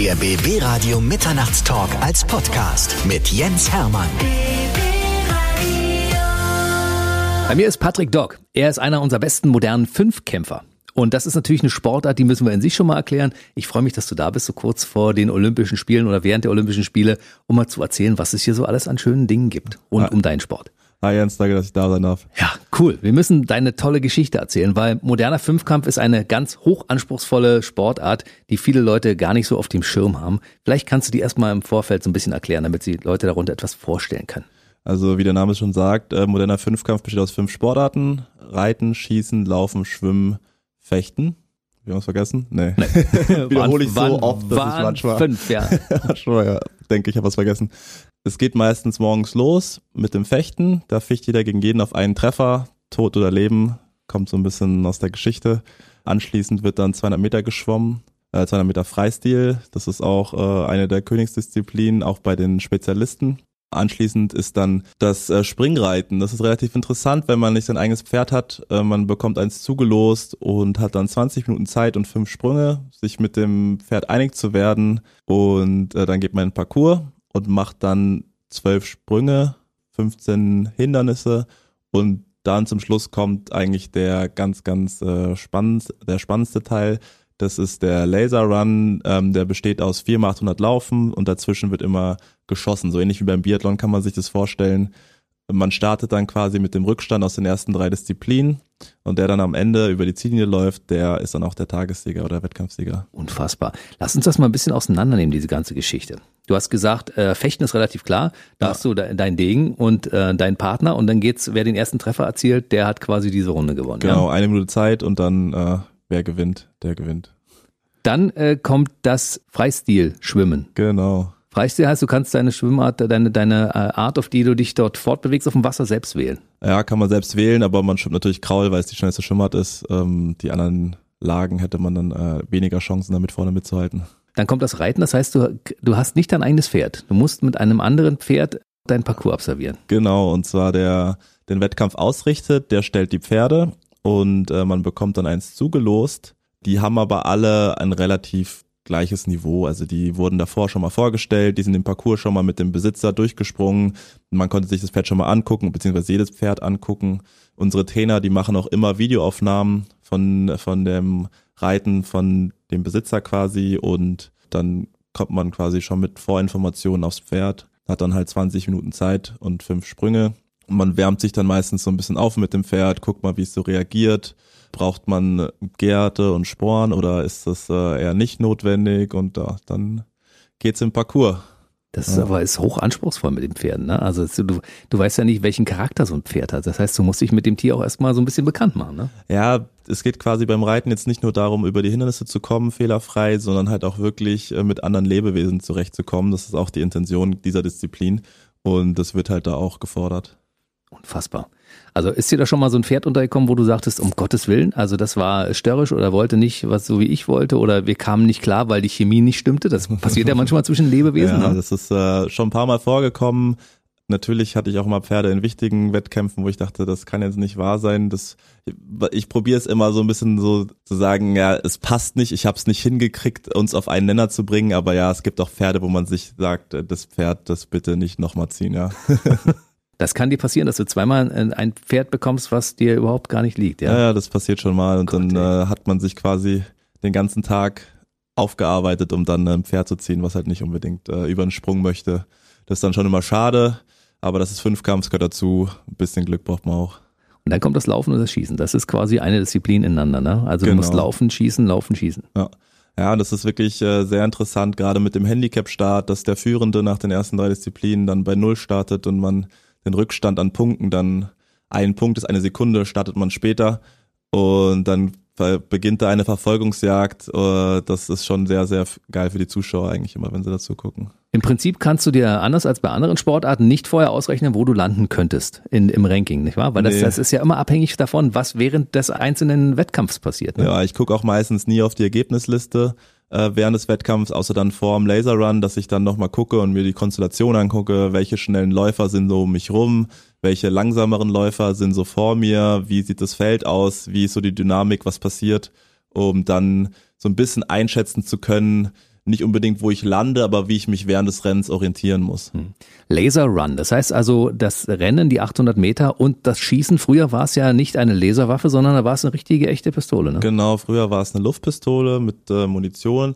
Der BB Radio Mitternachtstalk als Podcast mit Jens Hermann. Bei mir ist Patrick Dock. Er ist einer unserer besten modernen Fünfkämpfer. Und das ist natürlich eine Sportart, die müssen wir in sich schon mal erklären. Ich freue mich, dass du da bist, so kurz vor den Olympischen Spielen oder während der Olympischen Spiele, um mal zu erzählen, was es hier so alles an schönen Dingen gibt und Ja. um deinen Sport. Hi Jens, danke, dass ich da sein darf. Ja, cool. Wir müssen deine tolle Geschichte erzählen, weil moderner Fünfkampf ist eine ganz hochanspruchsvolle Sportart, die viele Leute gar nicht so auf dem Schirm haben. Vielleicht kannst du die erstmal im Vorfeld so ein bisschen erklären, damit sich Leute darunter etwas vorstellen können. Also wie der Name schon sagt, äh, moderner Fünfkampf besteht aus fünf Sportarten. Reiten, Schießen, Laufen, Schwimmen, Fechten. Wir haben was vergessen? Nee. Wiederhole ich so oft, dass ich manchmal fünf, ja. schon ja, denke ich, habe was vergessen. Es geht meistens morgens los mit dem Fechten. Da ficht jeder gegen jeden auf einen Treffer. Tod oder Leben. Kommt so ein bisschen aus der Geschichte. Anschließend wird dann 200 Meter geschwommen. Äh, 200 Meter Freistil. Das ist auch äh, eine der Königsdisziplinen, auch bei den Spezialisten. Anschließend ist dann das äh, Springreiten. Das ist relativ interessant, wenn man nicht sein eigenes Pferd hat. Äh, man bekommt eins zugelost und hat dann 20 Minuten Zeit und fünf Sprünge, sich mit dem Pferd einig zu werden. Und äh, dann geht man in den Parcours und macht dann zwölf Sprünge, 15 Hindernisse und dann zum Schluss kommt eigentlich der ganz, ganz äh, spannend, der spannendste Teil. Das ist der Laser Run, ähm, der besteht aus 4 mal 800 Laufen und dazwischen wird immer geschossen. So ähnlich wie beim Biathlon kann man sich das vorstellen. Man startet dann quasi mit dem Rückstand aus den ersten drei Disziplinen und der dann am Ende über die Ziellinie läuft, der ist dann auch der Tagessieger oder Wettkampfsieger. Unfassbar. Lass uns das mal ein bisschen auseinandernehmen, diese ganze Geschichte. Du hast gesagt, äh, Fechten ist relativ klar. Da Ja. hast du de deinen Degen und äh, deinen Partner und dann geht's, wer den ersten Treffer erzielt, der hat quasi diese Runde gewonnen. Genau, Ja? eine Minute Zeit und dann äh, wer gewinnt, der gewinnt. Dann äh, kommt das Freistil-Schwimmen. Genau. Freistil heißt, du kannst deine Schwimmart, deine, deine äh, Art, auf die du dich dort fortbewegst, auf dem Wasser selbst wählen. Ja, kann man selbst wählen, aber man schwimmt natürlich Kraul, weil es die schnellste Schwimmart ist. Ähm, die anderen Lagen hätte man dann äh, weniger Chancen, damit vorne mitzuhalten. Dann kommt das Reiten, das heißt, du, du hast nicht dein eigenes Pferd. Du musst mit einem anderen Pferd deinen Parcours absolvieren. Genau, und zwar der den Wettkampf ausrichtet, der stellt die Pferde und äh, man bekommt dann eins zugelost. Die haben aber alle ein relativ gleiches Niveau. Also die wurden davor schon mal vorgestellt, die sind den Parcours schon mal mit dem Besitzer durchgesprungen. Man konnte sich das Pferd schon mal angucken, beziehungsweise jedes Pferd angucken. Unsere Trainer, die machen auch immer Videoaufnahmen von, von dem Reiten von dem Besitzer quasi und dann kommt man quasi schon mit Vorinformationen aufs Pferd, hat dann halt 20 Minuten Zeit und fünf Sprünge. Und man wärmt sich dann meistens so ein bisschen auf mit dem Pferd, guckt mal, wie es so reagiert. Braucht man Gärte und Sporen oder ist das äh, eher nicht notwendig? Und äh, dann geht's im Parcours. Das ist aber ist hoch anspruchsvoll mit den Pferden. Ne? Also du, du weißt ja nicht, welchen Charakter so ein Pferd hat. Das heißt, du musst dich mit dem Tier auch erstmal so ein bisschen bekannt machen. Ne? Ja, es geht quasi beim Reiten jetzt nicht nur darum, über die Hindernisse zu kommen, fehlerfrei, sondern halt auch wirklich äh, mit anderen Lebewesen zurechtzukommen. Das ist auch die Intention dieser Disziplin und das wird halt da auch gefordert. Unfassbar. Also ist dir da schon mal so ein Pferd untergekommen, wo du sagtest, um Gottes Willen, also das war störrisch oder wollte nicht, was so wie ich wollte oder wir kamen nicht klar, weil die Chemie nicht stimmte. Das passiert ja manchmal zwischen Lebewesen. Ja, ne? das ist äh, schon ein paar Mal vorgekommen. Natürlich hatte ich auch mal Pferde in wichtigen Wettkämpfen, wo ich dachte, das kann jetzt nicht wahr sein. Das, ich probiere es immer so ein bisschen so zu sagen, ja, es passt nicht, ich habe es nicht hingekriegt, uns auf einen Nenner zu bringen, aber ja, es gibt auch Pferde, wo man sich sagt, äh, das Pferd, das bitte nicht nochmal ziehen, ja. Das kann dir passieren, dass du zweimal ein ein Pferd bekommst, was dir überhaupt gar nicht liegt. Ja, Ja. ja, das passiert schon mal und Gott, dann äh, hat man sich quasi den ganzen Tag aufgearbeitet, um dann ein Pferd zu ziehen, was halt nicht unbedingt äh, über den Sprung möchte. Das ist dann schon immer schade, aber das ist Fünfkampf, es gehört dazu. Ein bisschen Glück braucht man auch. Und dann kommt das Laufen und das Schießen. Das ist quasi eine Disziplin ineinander. Ne? Also du Genau. musst laufen, schießen, laufen, schießen. Ja, und das ist wirklich äh, sehr interessant, gerade mit dem Handicap-Start, dass der Führende nach den ersten drei Disziplinen dann bei Null startet und man den Rückstand an Punkten dann ein Punkt ist eine Sekunde, startet man später und dann beginnt da eine Verfolgungsjagd. Äh, das ist schon sehr, sehr geil für die Zuschauer eigentlich immer, wenn sie dazu gucken. Im Prinzip kannst du dir anders als bei anderen Sportarten nicht vorher ausrechnen, wo du landen könntest in, im Ranking, nicht wahr? Weil das, Nee. das ist ja immer abhängig davon, was während des einzelnen Wettkampfs passiert. Ne? Ja, ich gucke auch meistens nie auf die Ergebnisliste äh, während des Wettkampfs, außer dann vor dem Laser Run, dass ich dann nochmal gucke und mir die Konstellation angucke, welche schnellen Läufer sind so um mich rum, welche langsameren Läufer sind so vor mir, wie sieht das Feld aus, wie ist so die Dynamik, was passiert, um dann so ein bisschen einschätzen zu können, nicht unbedingt, wo ich lande, aber wie ich mich während des Rennens orientieren muss. Hm. Laser Run, das heißt also das Rennen, die 800 Meter und das Schießen. Früher war es ja nicht eine Laserwaffe, sondern da war es eine richtige, echte Pistole. Ne? Genau, früher war es eine Luftpistole mit äh, Munition.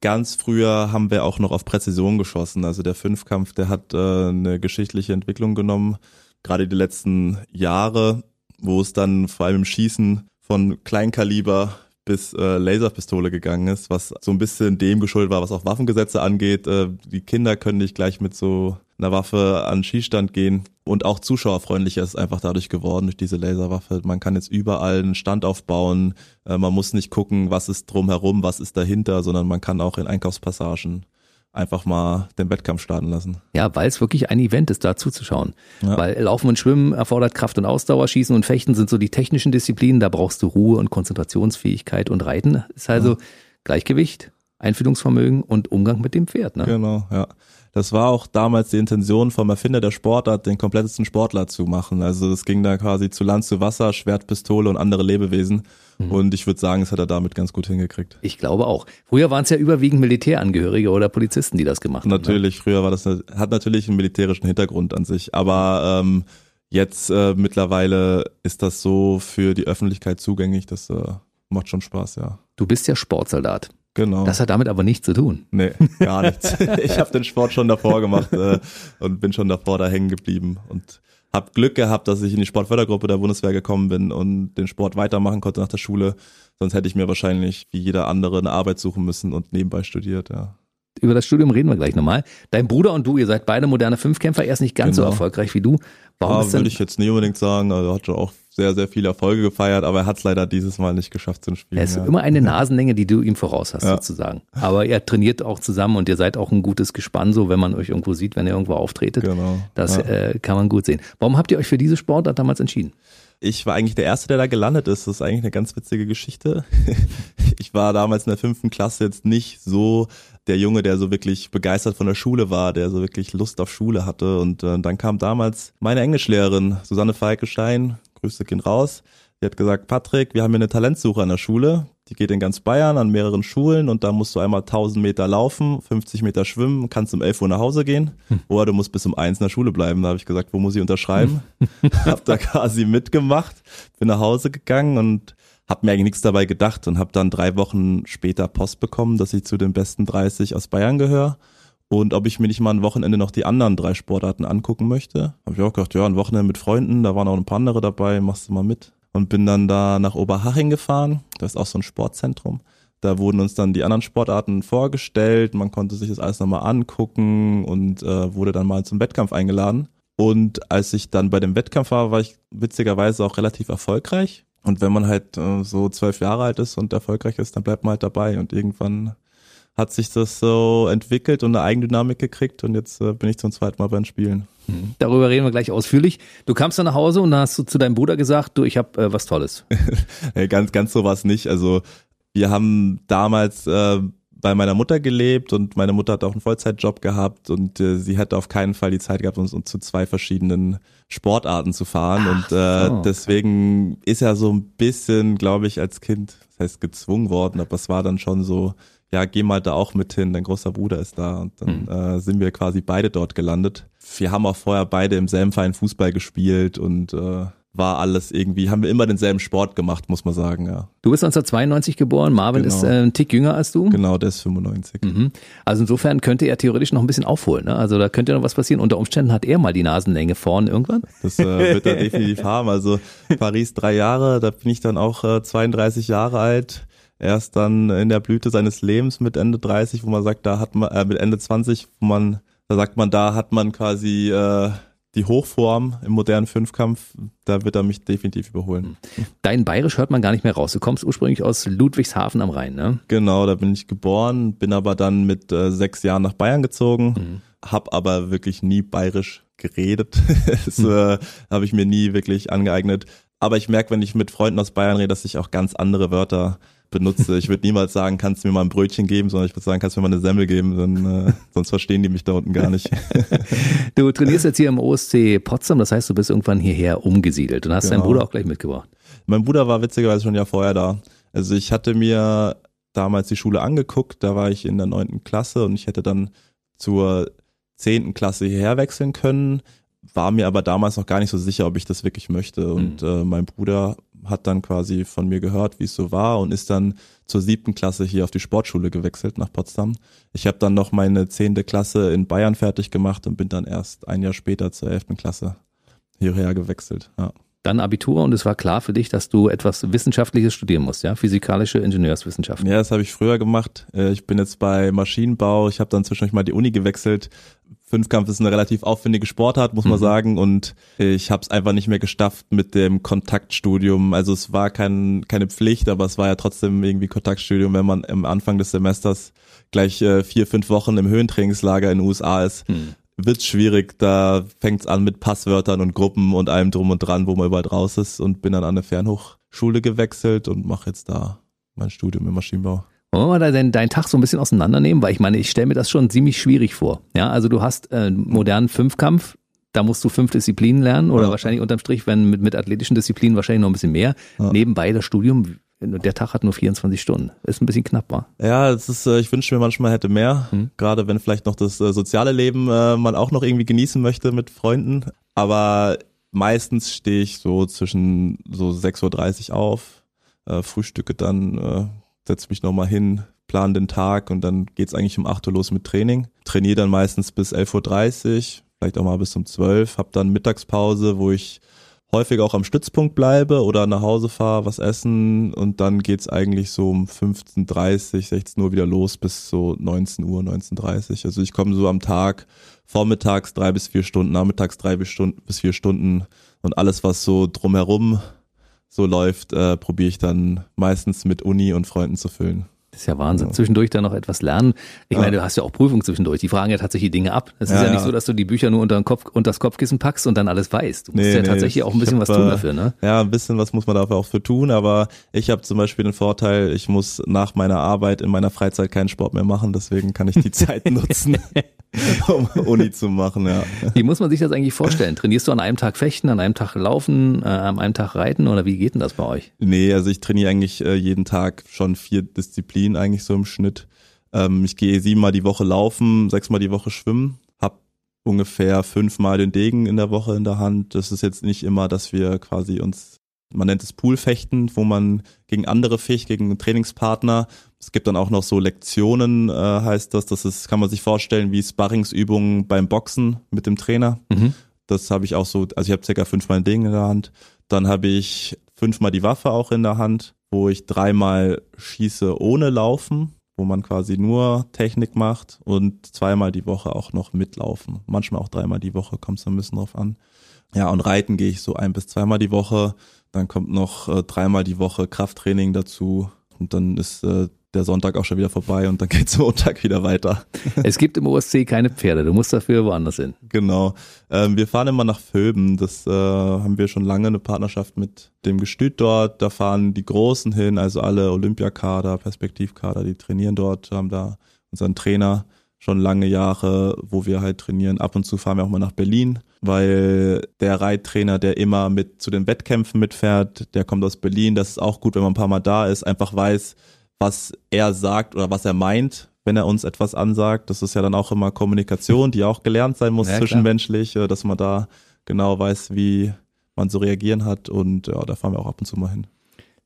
Ganz früher haben wir auch noch auf Präzision geschossen. Also der Fünfkampf, der hat äh, eine geschichtliche Entwicklung genommen. Gerade die letzten Jahre, wo es dann vor allem im Schießen von Kleinkaliber bis äh, Laserpistole gegangen ist, was so ein bisschen dem geschuldet war, was auch Waffengesetze angeht. Äh, die Kinder können nicht gleich mit so einer Waffe an Schießstand gehen und auch zuschauerfreundlicher ist einfach dadurch geworden durch diese Laserwaffe. Man kann jetzt überall einen Stand aufbauen. Äh, man muss nicht gucken, was ist drumherum, was ist dahinter, sondern man kann auch in Einkaufspassagen einfach mal den Wettkampf starten lassen. Ja, weil es wirklich ein Event ist, da zuzuschauen. Ja. Weil Laufen und Schwimmen erfordert Kraft und Ausdauer, Schießen und Fechten sind so die technischen Disziplinen, da brauchst du Ruhe und Konzentrationsfähigkeit und Reiten ist also ja. Gleichgewicht, Einfühlungsvermögen und Umgang mit dem Pferd. Ne? Genau, ja. Das war auch damals die Intention vom Erfinder der Sportart, den komplettesten Sportler zu machen. Also es ging da quasi zu Land, zu Wasser, Schwertpistole und andere Lebewesen. Mhm. Und ich würde sagen, es hat er damit ganz gut hingekriegt. Ich glaube auch. Früher waren es ja überwiegend Militärangehörige oder Polizisten, die das gemacht haben. Ne? Natürlich, ne? früher war das, hat natürlich einen militärischen Hintergrund an sich. Aber ähm, jetzt äh, mittlerweile ist das so für die Öffentlichkeit zugänglich. Das äh, macht schon Spaß, ja. Du bist ja Sportsoldat. Genau. Das hat damit aber nichts zu tun. Nee, gar nichts. ich habe den Sport schon davor gemacht äh, und bin schon davor da hängen geblieben und habe Glück gehabt, dass ich in die Sportfördergruppe der Bundeswehr gekommen bin und den Sport weitermachen konnte nach der Schule. Sonst hätte ich mir wahrscheinlich wie jeder andere eine Arbeit suchen müssen und nebenbei studiert, ja. Über das Studium reden wir gleich nochmal. Dein Bruder und du, ihr seid beide moderne Fünfkämpfer, er ist nicht ganz genau. so erfolgreich wie du. Warum ja, würde ich jetzt nicht unbedingt sagen. Also er hat schon auch sehr, sehr viele Erfolge gefeiert, aber er hat es leider dieses Mal nicht geschafft zu spielen. Er ist ja. immer eine Nasenlänge, die du ihm voraus hast, ja. sozusagen. Aber er trainiert auch zusammen und ihr seid auch ein gutes Gespann, so wenn man euch irgendwo sieht, wenn ihr irgendwo auftretet. Genau. Das ja. äh, kann man gut sehen. Warum habt ihr euch für diese Sportart damals entschieden? Ich war eigentlich der Erste, der da gelandet ist. Das ist eigentlich eine ganz witzige Geschichte. Ich war damals in der fünften Klasse jetzt nicht so der Junge, der so wirklich begeistert von der Schule war, der so wirklich Lust auf Schule hatte. Und äh, dann kam damals meine Englischlehrerin, Susanne Falkenstein, Grüße gehen raus. Die hat gesagt, Patrick, wir haben hier eine Talentsuche an der Schule. Die geht in ganz Bayern an mehreren Schulen und da musst du einmal 1000 Meter laufen, 50 Meter schwimmen, kannst um 11 Uhr nach Hause gehen hm. oder du musst bis um 1 in der Schule bleiben. Da habe ich gesagt, wo muss ich unterschreiben? hab da quasi mitgemacht, bin nach Hause gegangen und habe mir eigentlich nichts dabei gedacht und habe dann drei Wochen später Post bekommen, dass ich zu den besten 30 aus Bayern gehöre und ob ich mir nicht mal ein Wochenende noch die anderen drei Sportarten angucken möchte. Habe ich auch gedacht, ja, ein Wochenende mit Freunden, da waren auch ein paar andere dabei, machst du mal mit. Und bin dann da nach Oberhaching gefahren, das ist auch so ein Sportzentrum. Da wurden uns dann die anderen Sportarten vorgestellt, man konnte sich das alles nochmal angucken und äh, wurde dann mal zum Wettkampf eingeladen. Und als ich dann bei dem Wettkampf war, war ich witzigerweise auch relativ erfolgreich. Und wenn man halt äh, so zwölf Jahre alt ist und erfolgreich ist, dann bleibt man halt dabei. Und irgendwann hat sich das so entwickelt und eine Eigendynamik gekriegt und jetzt äh, bin ich zum zweiten Mal beim Spielen. Mhm. Darüber reden wir gleich ausführlich. Du kamst dann nach Hause und dann hast du zu deinem Bruder gesagt, du, ich habe äh, was Tolles. hey, ganz, ganz so war es nicht. Also wir haben damals äh, bei meiner Mutter gelebt und meine Mutter hat auch einen Vollzeitjob gehabt und äh, sie hätte auf keinen Fall die Zeit gehabt, uns, uns zu zwei verschiedenen Sportarten zu fahren. Ach, und äh, so. deswegen ist er so ein bisschen, glaube ich, als Kind, das heißt gezwungen worden, aber es war dann schon so, ja, geh mal da auch mit hin, dein großer Bruder ist da. Und dann mhm. äh, sind wir quasi beide dort gelandet. Wir haben auch vorher beide im selben Verein Fußball gespielt und äh, war alles irgendwie, haben wir immer denselben Sport gemacht, muss man sagen, ja. Du bist 1992 geboren, Marvin genau. ist äh, ein Tick jünger als du. Genau, der ist 95. Mhm. Also insofern könnte er theoretisch noch ein bisschen aufholen, ne? Also da könnte noch was passieren. Unter Umständen hat er mal die Nasenlänge vorn irgendwann. Das äh, wird er definitiv haben. Also Paris drei Jahre, da bin ich dann auch äh, 32 Jahre alt erst dann in der Blüte seines Lebens mit Ende 30, wo man sagt, da hat man, äh, mit Ende 20, wo man, da sagt man, da hat man quasi äh, die Hochform im modernen Fünfkampf, da wird er mich definitiv überholen. Dein Bayerisch hört man gar nicht mehr raus. Du kommst ursprünglich aus Ludwigshafen am Rhein, ne? Genau, da bin ich geboren, bin aber dann mit äh, sechs Jahren nach Bayern gezogen, mhm. hab aber wirklich nie bayerisch geredet. das mhm. äh, habe ich mir nie wirklich angeeignet. Aber ich merke, wenn ich mit Freunden aus Bayern rede, dass ich auch ganz andere Wörter benutze. Ich würde niemals sagen, kannst du mir mal ein Brötchen geben, sondern ich würde sagen, kannst du mir mal eine Semmel geben, dann, äh, sonst verstehen die mich da unten gar nicht. du trainierst jetzt hier im OSC Potsdam, das heißt, du bist irgendwann hierher umgesiedelt und hast genau. deinen Bruder auch gleich mitgebracht. Mein Bruder war witzigerweise schon ja vorher da. Also ich hatte mir damals die Schule angeguckt, da war ich in der neunten Klasse und ich hätte dann zur zehnten Klasse hierher wechseln können, war mir aber damals noch gar nicht so sicher, ob ich das wirklich möchte. Und mhm. äh, mein Bruder hat dann quasi von mir gehört, wie es so war und ist dann zur siebten Klasse hier auf die Sportschule gewechselt nach Potsdam. Ich habe dann noch meine zehnte Klasse in Bayern fertig gemacht und bin dann erst ein Jahr später zur elften Klasse hierher gewechselt. Ja dann Abitur und es war klar für dich, dass du etwas Wissenschaftliches studieren musst, ja? Physikalische Ingenieurswissenschaften. Ja, das habe ich früher gemacht. Äh, ich bin jetzt bei Maschinenbau. Ich habe dann zwischendurch mal die Uni gewechselt. Fünfkampf ist eine relativ aufwendige Sportart, muss man mhm. sagen. Und ich habe es einfach nicht mehr gestafft mit dem Kontaktstudium. Also es war kein, keine Pflicht, aber es war ja trotzdem irgendwie Kontaktstudium, wenn man am Anfang des Semesters gleich äh, vier, fünf Wochen im Höhentrainingslager in den USA ist. Mhm wird's schwierig. Da fängt's an mit Passwörtern und Gruppen und allem drum und dran, wo man überall raus ist und bin dann an eine Fernhochschule gewechselt und mache jetzt da mein Studium im Maschinenbau. Wollen wir da denn deinen Tag so ein bisschen auseinandernehmen? Weil ich meine, ich stelle mir das schon ziemlich schwierig vor. Ja, also du hast äh, modernen Fünfkampf, da musst du fünf Disziplinen lernen oder ja. wahrscheinlich unterm Strich, wenn mit, mit athletischen Disziplinen wahrscheinlich noch ein bisschen mehr. Ja. Nebenbei das Studium der Tag hat nur 24 Stunden. Ist ein bisschen knapp, war. Ja, es ist, äh, ich wünsche mir manchmal hätte mehr. Hm. Gerade wenn vielleicht noch das äh, soziale Leben äh, man auch noch irgendwie genießen möchte mit Freunden. Aber meistens stehe ich so zwischen so 6.30 Uhr auf, frühstücke dann, setze mich nochmal hin, plan den Tag und dann geht's eigentlich um 8 Uhr los mit Training. Trainiere dann meistens bis 11.30 Uhr, vielleicht auch mal bis um 12 Hab dann Mittagspause, wo ich häufig auch am Stützpunkt bleibe oder nach Hause fahre, was essen und dann geht's eigentlich so um 15.30, 16 Uhr wieder los bis so 19 Uhr, 19.30 Also ich komme so am Tag vormittags drei bis vier Stunden, nachmittags drei bis vier Stunden und alles, was so drumherum so läuft, äh, probiere ich dann meistens mit Uni und Freunden zu füllen. Das ist ja Wahnsinn. Ja. Zwischendurch dann noch etwas lernen. Ich ja. meine, du hast ja auch Prüfungen zwischendurch. Die fragen ja tatsächlich Dinge ab. Es ist ja, ja nicht so, dass du die Bücher nur unter, den Kopf, unter das Kopfkissen packst und dann alles weißt. Du musst nee, ja nee, tatsächlich auch ein bisschen hab, was tun äh, dafür, ne? Ja, ein bisschen was muss man dafür auch für tun. Aber ich habe zum Beispiel den Vorteil, ich muss nach meiner Arbeit in meiner Freizeit keinen Sport mehr machen. Deswegen kann ich die Zeit nutzen, um Uni zu machen, ja. Wie muss man sich das eigentlich vorstellen? Trainierst du an einem Tag Fechten, an einem Tag Laufen, äh, an einem Tag Reiten oder wie geht denn das bei euch? Nee, also ich trainiere eigentlich äh, jeden Tag schon vier Disziplinen eigentlich so im Schnitt. Ähm, ich gehe siebenmal die Woche laufen, sechsmal die Woche schwimmen, hab ungefähr fünfmal den Degen in der Woche in der Hand. Das ist jetzt nicht immer, dass wir quasi uns man nennt es Poolfechten, wo man gegen andere ficht, gegen einen Trainingspartner. Es gibt dann auch noch so Lektionen, äh, heißt das. Das ist, kann man sich vorstellen, wie Sparringsübungen beim Boxen mit dem Trainer. Mhm. Das habe ich auch so, also ich habe circa fünfmal ein Ding in der Hand. Dann habe ich fünfmal die Waffe auch in der Hand, wo ich dreimal schieße ohne Laufen, wo man quasi nur Technik macht und zweimal die Woche auch noch mitlaufen. Manchmal auch dreimal die Woche, kommt es ein bisschen drauf an. Ja, und reiten gehe ich so ein bis zweimal die Woche. Dann kommt noch äh, dreimal die Woche Krafttraining dazu. Und dann ist äh, der Sonntag auch schon wieder vorbei und dann geht's Montag wieder weiter. Es gibt im OSC keine Pferde, du musst dafür woanders hin. Genau. Ähm, wir fahren immer nach Völben. Das äh, haben wir schon lange eine Partnerschaft mit dem Gestüt dort. Da fahren die Großen hin, also alle Olympiakader, Perspektivkader, die trainieren dort, haben da unseren Trainer schon lange Jahre, wo wir halt trainieren. Ab und zu fahren wir auch mal nach Berlin, weil der Reittrainer, der immer mit zu den Wettkämpfen mitfährt, der kommt aus Berlin. Das ist auch gut, wenn man ein paar Mal da ist, einfach weiß, was er sagt oder was er meint, wenn er uns etwas ansagt. Das ist ja dann auch immer Kommunikation, die auch gelernt sein muss ja, zwischenmenschlich, äh, dass man da genau weiß, wie man so reagieren hat. Und ja, da fahren wir auch ab und zu mal hin.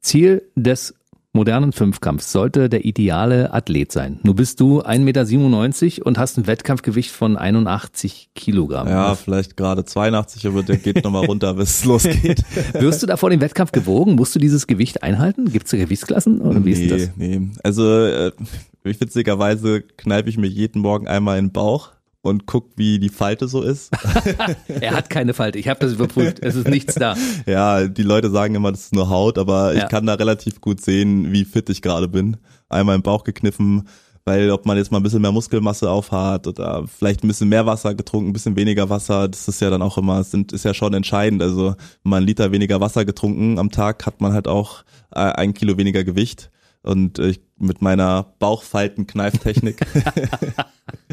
Ziel des modernen Fünfkampfs sollte der ideale Athlet sein. Nur bist du 1,97 Meter und hast ein Wettkampfgewicht von 81 Kilogramm. Ja, vielleicht gerade 82, aber der geht nochmal runter, bis es losgeht. Wirst du da vor dem Wettkampf gewogen? Musst du dieses Gewicht einhalten? Gibt es Gewichtsklassen oder wie nee, ist das? Nee, also äh, witzigerweise kneife ich mir jeden Morgen einmal in den Bauch und guckt, wie die Falte so ist. er hat keine Falte. Ich habe das überprüft. Es ist nichts da. Ja, die Leute sagen immer, das ist nur Haut, aber ja. ich kann da relativ gut sehen, wie fit ich gerade bin. Einmal im Bauch gekniffen, weil ob man jetzt mal ein bisschen mehr Muskelmasse aufhat oder vielleicht ein bisschen mehr Wasser getrunken, ein bisschen weniger Wasser, das ist ja dann auch immer, sind, ist ja schon entscheidend. Also wenn man einen Liter weniger Wasser getrunken am Tag, hat man halt auch äh, ein Kilo weniger Gewicht. Und ich mit meiner Bauchfaltenkneiftechnik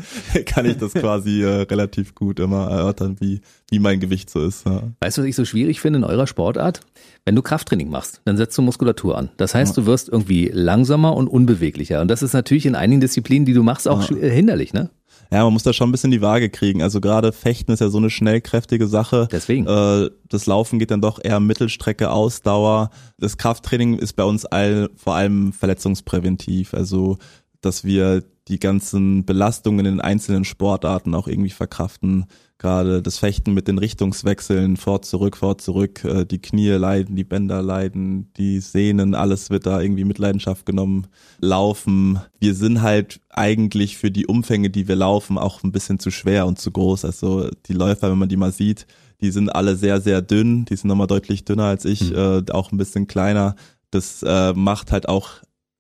kann ich das quasi äh, relativ gut immer erörtern, wie, wie mein Gewicht so ist. Ja. Weißt du, was ich so schwierig finde in eurer Sportart? Wenn du Krafttraining machst, dann setzt du Muskulatur an. Das heißt, du wirst irgendwie langsamer und unbeweglicher. Und das ist natürlich in einigen Disziplinen, die du machst, auch ja. hinderlich, ne? Ja, man muss da schon ein bisschen die Waage kriegen. Also gerade Fechten ist ja so eine schnellkräftige Sache. Deswegen. Äh, das Laufen geht dann doch eher Mittelstrecke, Ausdauer. Das Krafttraining ist bei uns all, vor allem verletzungspräventiv. Also, dass wir die ganzen Belastungen in den einzelnen Sportarten auch irgendwie verkraften. Gerade das Fechten mit den Richtungswechseln, fort, zurück, fort, zurück, äh, die Knie leiden, die Bänder leiden, die Sehnen, alles wird da irgendwie mit Leidenschaft genommen. Laufen. Wir sind halt eigentlich für die Umfänge, die wir laufen, auch ein bisschen zu schwer und zu groß. Also die Läufer, wenn man die mal sieht, die sind alle sehr, sehr dünn. Die sind nochmal deutlich dünner als ich, mhm. äh, auch ein bisschen kleiner. Das äh, macht halt auch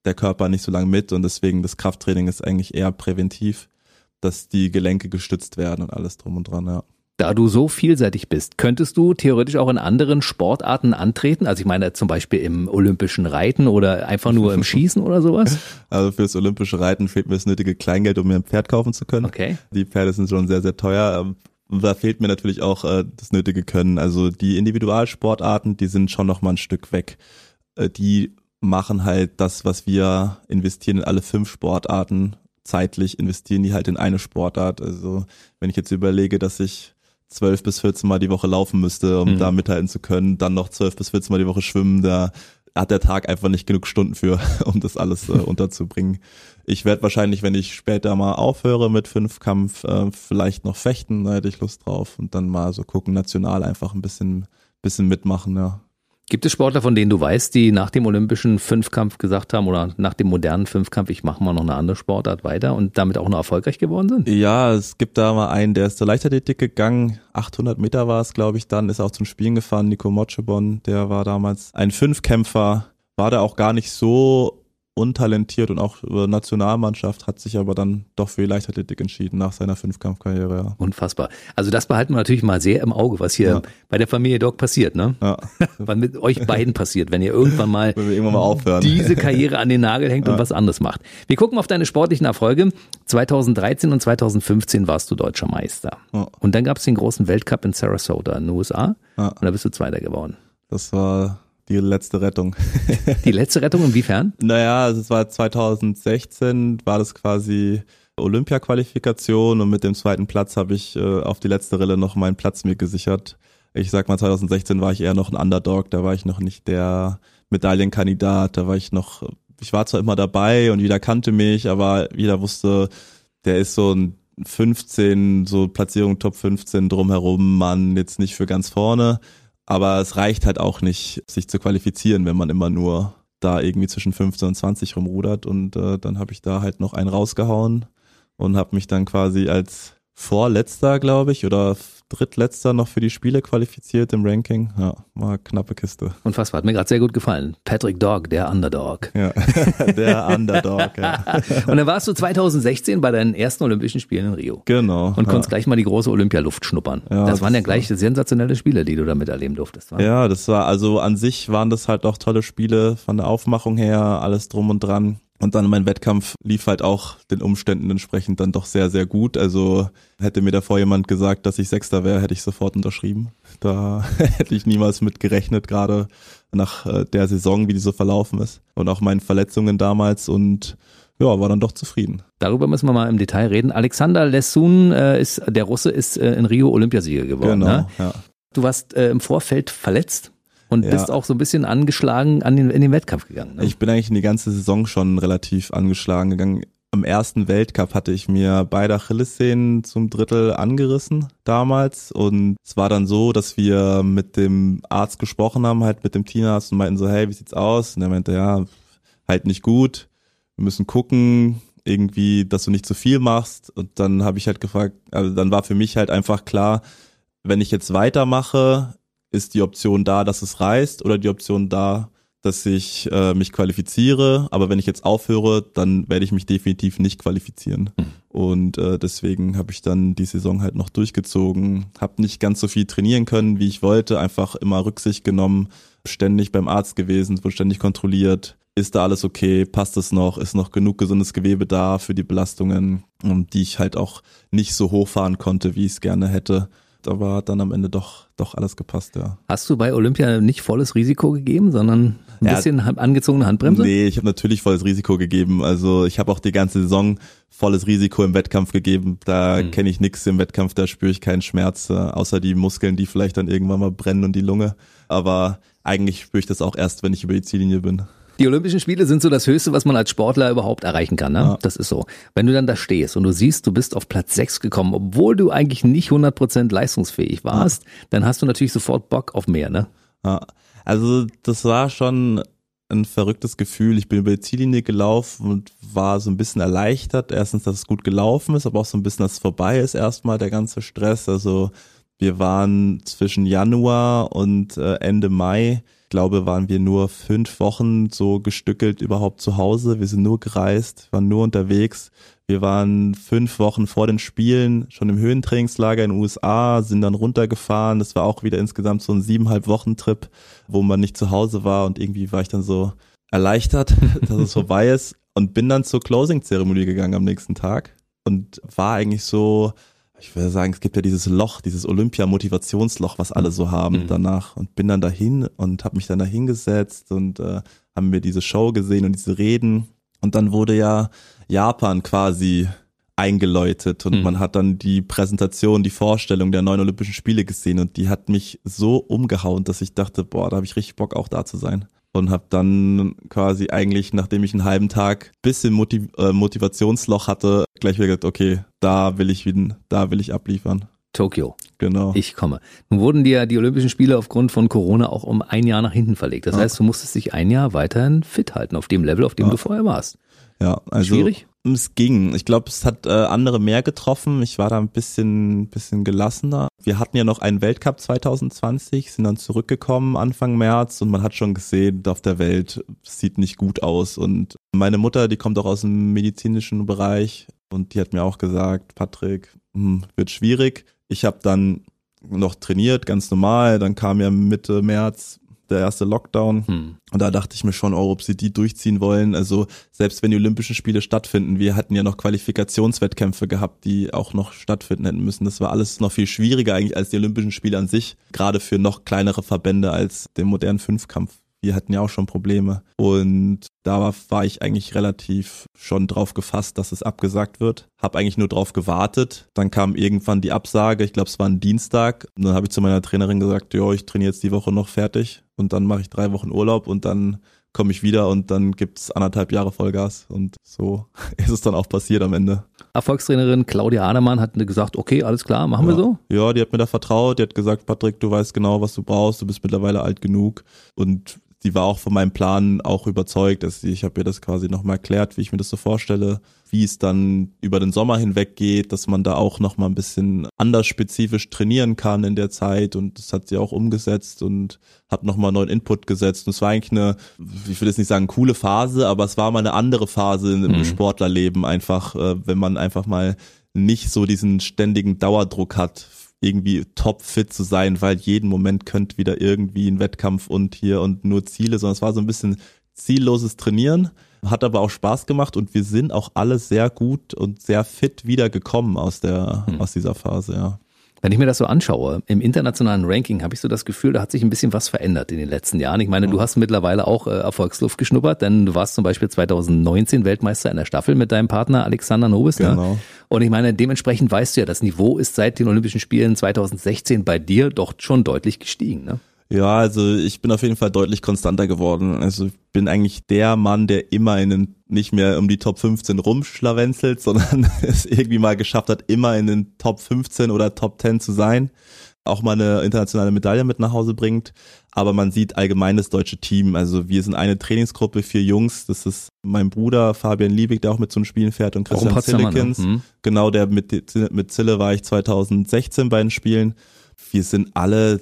der Körper nicht so lange mit und deswegen das Krafttraining ist eigentlich eher präventiv dass die Gelenke gestützt werden und alles drum und dran, ja. Da du so vielseitig bist, könntest du theoretisch auch in anderen Sportarten antreten? Also ich meine zum Beispiel im olympischen Reiten oder einfach nur im Schießen oder sowas? Also fürs olympische Reiten fehlt mir das nötige Kleingeld, um mir ein Pferd kaufen zu können. Okay. Die Pferde sind schon sehr, sehr teuer. Da fehlt mir natürlich auch äh, das nötige Können. Also die Individualsportarten, die sind schon noch mal ein Stück weg. Äh, die machen halt das, was wir investieren in alle fünf Sportarten zeitlich investieren die halt in eine Sportart. Also wenn ich jetzt überlege, dass ich zwölf bis 14 Mal die Woche laufen müsste, um mhm. da mithalten zu können, dann noch zwölf bis 14 Mal die Woche schwimmen, da hat der Tag einfach nicht genug Stunden für, um das alles äh, unterzubringen. Ich werde wahrscheinlich, wenn ich später mal aufhöre mit Fünfkampf, äh, vielleicht noch fechten, da hätte ich Lust drauf und dann mal so gucken, national einfach ein bisschen, bisschen mitmachen, ja. Gibt es Sportler, von denen du weißt, die nach dem olympischen Fünfkampf gesagt haben oder nach dem modernen Fünfkampf, ich mache mal noch eine andere Sportart weiter und damit auch noch erfolgreich geworden sind? Ja, es gibt da mal einen, der ist zur Leichtathletik gegangen. 800 Meter war es, glaube ich, dann, ist auch zum Spielen gefahren. Nico Motschebon, der war damals ein Fünfkämpfer, war da auch gar nicht so untalentiert und auch über Nationalmannschaft, hat sich aber dann doch für die Leichtathletik entschieden nach seiner Fünfkampfkarriere. Ja. Unfassbar. Also das behalten wir natürlich mal sehr im Auge, was hier ja. bei der Familie Doc passiert, ne? Ja. was mit euch beiden passiert, wenn ihr irgendwann mal, irgendwann mal aufhören. diese Karriere an den Nagel hängt ja. und was anderes macht. Wir gucken auf deine sportlichen Erfolge. 2013 und 2015 warst du deutscher Meister. Und dann gab es den großen Weltcup in Sarasota in den USA. Und da bist du Zweiter geworden. Das war die letzte Rettung. die letzte Rettung inwiefern? Naja, also es war 2016, war das quasi Olympia-Qualifikation und mit dem zweiten Platz habe ich äh, auf die letzte Rille noch meinen Platz mir gesichert. Ich sag mal, 2016 war ich eher noch ein Underdog, da war ich noch nicht der Medaillenkandidat, da war ich noch, ich war zwar immer dabei und jeder kannte mich, aber jeder wusste, der ist so ein 15, so Platzierung Top 15 drumherum, Mann, jetzt nicht für ganz vorne. Aber es reicht halt auch nicht, sich zu qualifizieren, wenn man immer nur da irgendwie zwischen 15 und 20 rumrudert. Und äh, dann habe ich da halt noch einen rausgehauen und habe mich dann quasi als Vorletzter, glaube ich, oder drittletzter noch für die Spiele qualifiziert im Ranking. Ja, war knappe Kiste. Unfassbar, hat mir gerade sehr gut gefallen. Patrick Dog, der Underdog. Ja, der Underdog, ja. Und dann warst du 2016 bei deinen ersten Olympischen Spielen in Rio. Genau. Und konntest gleich mal die große Olympialuft schnuppern. Ja, das, das waren ja gleich sensationelle Spiele, die du da miterleben durftest. Wa? Ja, das war, also an sich waren das halt auch tolle Spiele von der Aufmachung her, alles drum und dran. Und dann mein Wettkampf lief halt auch den Umständen entsprechend dann doch sehr, sehr gut. Also hätte mir davor jemand gesagt, dass ich Sechster wäre, hätte ich sofort unterschrieben. Da hätte ich niemals mit gerechnet, gerade nach äh, der Saison, wie die so verlaufen ist. Und auch meinen Verletzungen damals und ja, war dann doch zufrieden. Darüber müssen wir mal im Detail reden. Alexander Lessun äh, ist, der Russe ist äh, in Rio Olympiasieger geworden. Genau, ne? ja. Du warst äh, im Vorfeld verletzt und ja. bist auch so ein bisschen angeschlagen an den, in den Wettkampf gegangen. Ne? Ich bin eigentlich in die ganze Saison schon relativ angeschlagen gegangen. Am ersten Weltcup hatte ich mir beide Achillessehnen zum Drittel angerissen damals und es war dann so, dass wir mit dem Arzt gesprochen haben, halt mit dem Teenarzt und meinten so, hey, wie sieht's aus? Und er meinte, ja, halt nicht gut, wir müssen gucken, irgendwie, dass du nicht zu viel machst. Und dann habe ich halt gefragt, also dann war für mich halt einfach klar, wenn ich jetzt weitermache, ist die Option da, dass es reißt oder die Option da, dass ich äh, mich qualifiziere. Aber wenn ich jetzt aufhöre, dann werde ich mich definitiv nicht qualifizieren. Mhm. Und äh, deswegen habe ich dann die Saison halt noch durchgezogen, habe nicht ganz so viel trainieren können, wie ich wollte, einfach immer Rücksicht genommen, ständig beim Arzt gewesen, wurde ständig kontrolliert. ist da alles okay, passt es noch, ist noch genug gesundes Gewebe da für die Belastungen, die ich halt auch nicht so hochfahren konnte, wie ich es gerne hätte aber hat dann am Ende doch, doch alles gepasst, ja. Hast du bei Olympia nicht volles Risiko gegeben, sondern ein ja, bisschen angezogene Handbremse? Nee, ich habe natürlich volles Risiko gegeben. Also ich habe auch die ganze Saison volles Risiko im Wettkampf gegeben. Da hm. kenne ich nichts im Wettkampf, da spüre ich keinen Schmerz, äh, außer die Muskeln, die vielleicht dann irgendwann mal brennen und die Lunge. Aber eigentlich spüre ich das auch erst, wenn ich über die Ziellinie bin. Die Olympischen Spiele sind so das Höchste, was man als Sportler überhaupt erreichen kann. Ne? Ja. Das ist so. Wenn du dann da stehst und du siehst, du bist auf Platz 6 gekommen, obwohl du eigentlich nicht 100% leistungsfähig warst, ja. dann hast du natürlich sofort Bock auf mehr. Ne? Ja. Also das war schon ein verrücktes Gefühl. Ich bin über die Ziellinie gelaufen und war so ein bisschen erleichtert. Erstens, dass es gut gelaufen ist, aber auch so ein bisschen, dass es vorbei ist erstmal, der ganze Stress. Also wir waren zwischen Januar und äh, Ende Mai glaube, waren wir nur fünf Wochen so gestückelt überhaupt zu Hause. Wir sind nur gereist, waren nur unterwegs. Wir waren fünf Wochen vor den Spielen schon im Höhentrainingslager in den USA, sind dann runtergefahren. Das war auch wieder insgesamt so ein siebeneinhalb Wochen Trip, wo man nicht zu Hause war und irgendwie war ich dann so erleichtert, dass es vorbei ist und bin dann zur Closing-Zeremonie gegangen am nächsten Tag und war eigentlich so, ich würde sagen, es gibt ja dieses Loch, dieses Olympia-Motivationsloch, was alle so haben mhm. danach. Und bin dann dahin und habe mich dann da hingesetzt und äh, haben mir diese Show gesehen und diese Reden. Und dann wurde ja Japan quasi eingeläutet und mhm. man hat dann die Präsentation, die Vorstellung der neuen Olympischen Spiele gesehen und die hat mich so umgehauen, dass ich dachte, boah, da habe ich richtig Bock auch da zu sein und habe dann quasi eigentlich, nachdem ich einen halben Tag bisschen Motiv äh, Motivationsloch hatte, gleich wieder gesagt, okay, da will ich wieder, da will ich abliefern. Tokio. Genau. Ich komme. Nun wurden dir die Olympischen Spiele aufgrund von Corona auch um ein Jahr nach hinten verlegt. Das ja. heißt, du musstest dich ein Jahr weiterhin fit halten auf dem Level, auf dem ja. du vorher warst. Ja, also schwierig. Es ging. Ich glaube, es hat äh, andere mehr getroffen. Ich war da ein bisschen, bisschen gelassener. Wir hatten ja noch einen Weltcup 2020, sind dann zurückgekommen Anfang März und man hat schon gesehen, auf der Welt sieht nicht gut aus. Und meine Mutter, die kommt auch aus dem medizinischen Bereich und die hat mir auch gesagt, Patrick, hm, wird schwierig. Ich habe dann noch trainiert, ganz normal. Dann kam ja Mitte März der erste Lockdown. Hm. Und da dachte ich mir schon, oh, ob sie die durchziehen wollen. Also selbst wenn die Olympischen Spiele stattfinden, wir hatten ja noch Qualifikationswettkämpfe gehabt, die auch noch stattfinden hätten müssen. Das war alles noch viel schwieriger eigentlich als die Olympischen Spiele an sich, gerade für noch kleinere Verbände als den modernen Fünfkampf wir hatten ja auch schon Probleme. Und da war, war ich eigentlich relativ schon drauf gefasst, dass es abgesagt wird. Hab eigentlich nur drauf gewartet. Dann kam irgendwann die Absage, ich glaube es war ein Dienstag. Und dann habe ich zu meiner Trainerin gesagt, ja, ich trainiere jetzt die Woche noch fertig und dann mache ich drei Wochen Urlaub und dann komme ich wieder und dann gibt's anderthalb Jahre Vollgas. Und so ist es dann auch passiert am Ende. Erfolgstrainerin Claudia Hahnemann hat gesagt, okay, alles klar, machen ja. wir so? Ja, die hat mir da vertraut, die hat gesagt, Patrick, du weißt genau, was du brauchst, du bist mittlerweile alt genug. Und die war auch von meinem Plan auch überzeugt. Dass ich habe ihr das quasi nochmal erklärt, wie ich mir das so vorstelle, wie es dann über den Sommer hinweg geht, dass man da auch nochmal ein bisschen anders spezifisch trainieren kann in der Zeit. Und das hat sie auch umgesetzt und hat nochmal neuen Input gesetzt. Und es war eigentlich eine, ich will jetzt nicht sagen coole Phase, aber es war mal eine andere Phase im mhm. Sportlerleben einfach, äh, wenn man einfach mal nicht so diesen ständigen Dauerdruck hat irgendwie topfit zu sein, weil jeden Moment könnte wieder irgendwie ein Wettkampf und hier und nur Ziele, sondern es war so ein bisschen zielloses Trainieren, hat aber auch Spaß gemacht und wir sind auch alle sehr gut und sehr fit wiedergekommen aus der, hm. aus dieser Phase, ja. Wenn ich mir das so anschaue, im internationalen Ranking habe ich so das Gefühl, da hat sich ein bisschen was verändert in den letzten Jahren. Ich meine, du hast mittlerweile auch äh, Erfolgsluft geschnuppert, denn du warst zum Beispiel 2019 Weltmeister in der Staffel mit deinem Partner Alexander Nobis. Ne? Genau. Und ich meine, dementsprechend weißt du ja, das Niveau ist seit den Olympischen Spielen 2016 bei dir doch schon deutlich gestiegen. Ne? Ja, also ich bin auf jeden Fall deutlich konstanter geworden. Also ich bin eigentlich der Mann, der immer in den, nicht mehr um die Top 15 rumschlawenzelt, sondern es irgendwie mal geschafft hat, immer in den Top 15 oder Top 10 zu sein. Auch mal eine internationale Medaille mit nach Hause bringt. Aber man sieht allgemein das deutsche Team. Also wir sind eine Trainingsgruppe, vier Jungs. Das ist mein Bruder Fabian Liebig, der auch mit zum Spielen fährt und Christian Zillekins. Mhm. Genau, der mit, mit Zille war ich 2016 bei den Spielen. Wir sind alle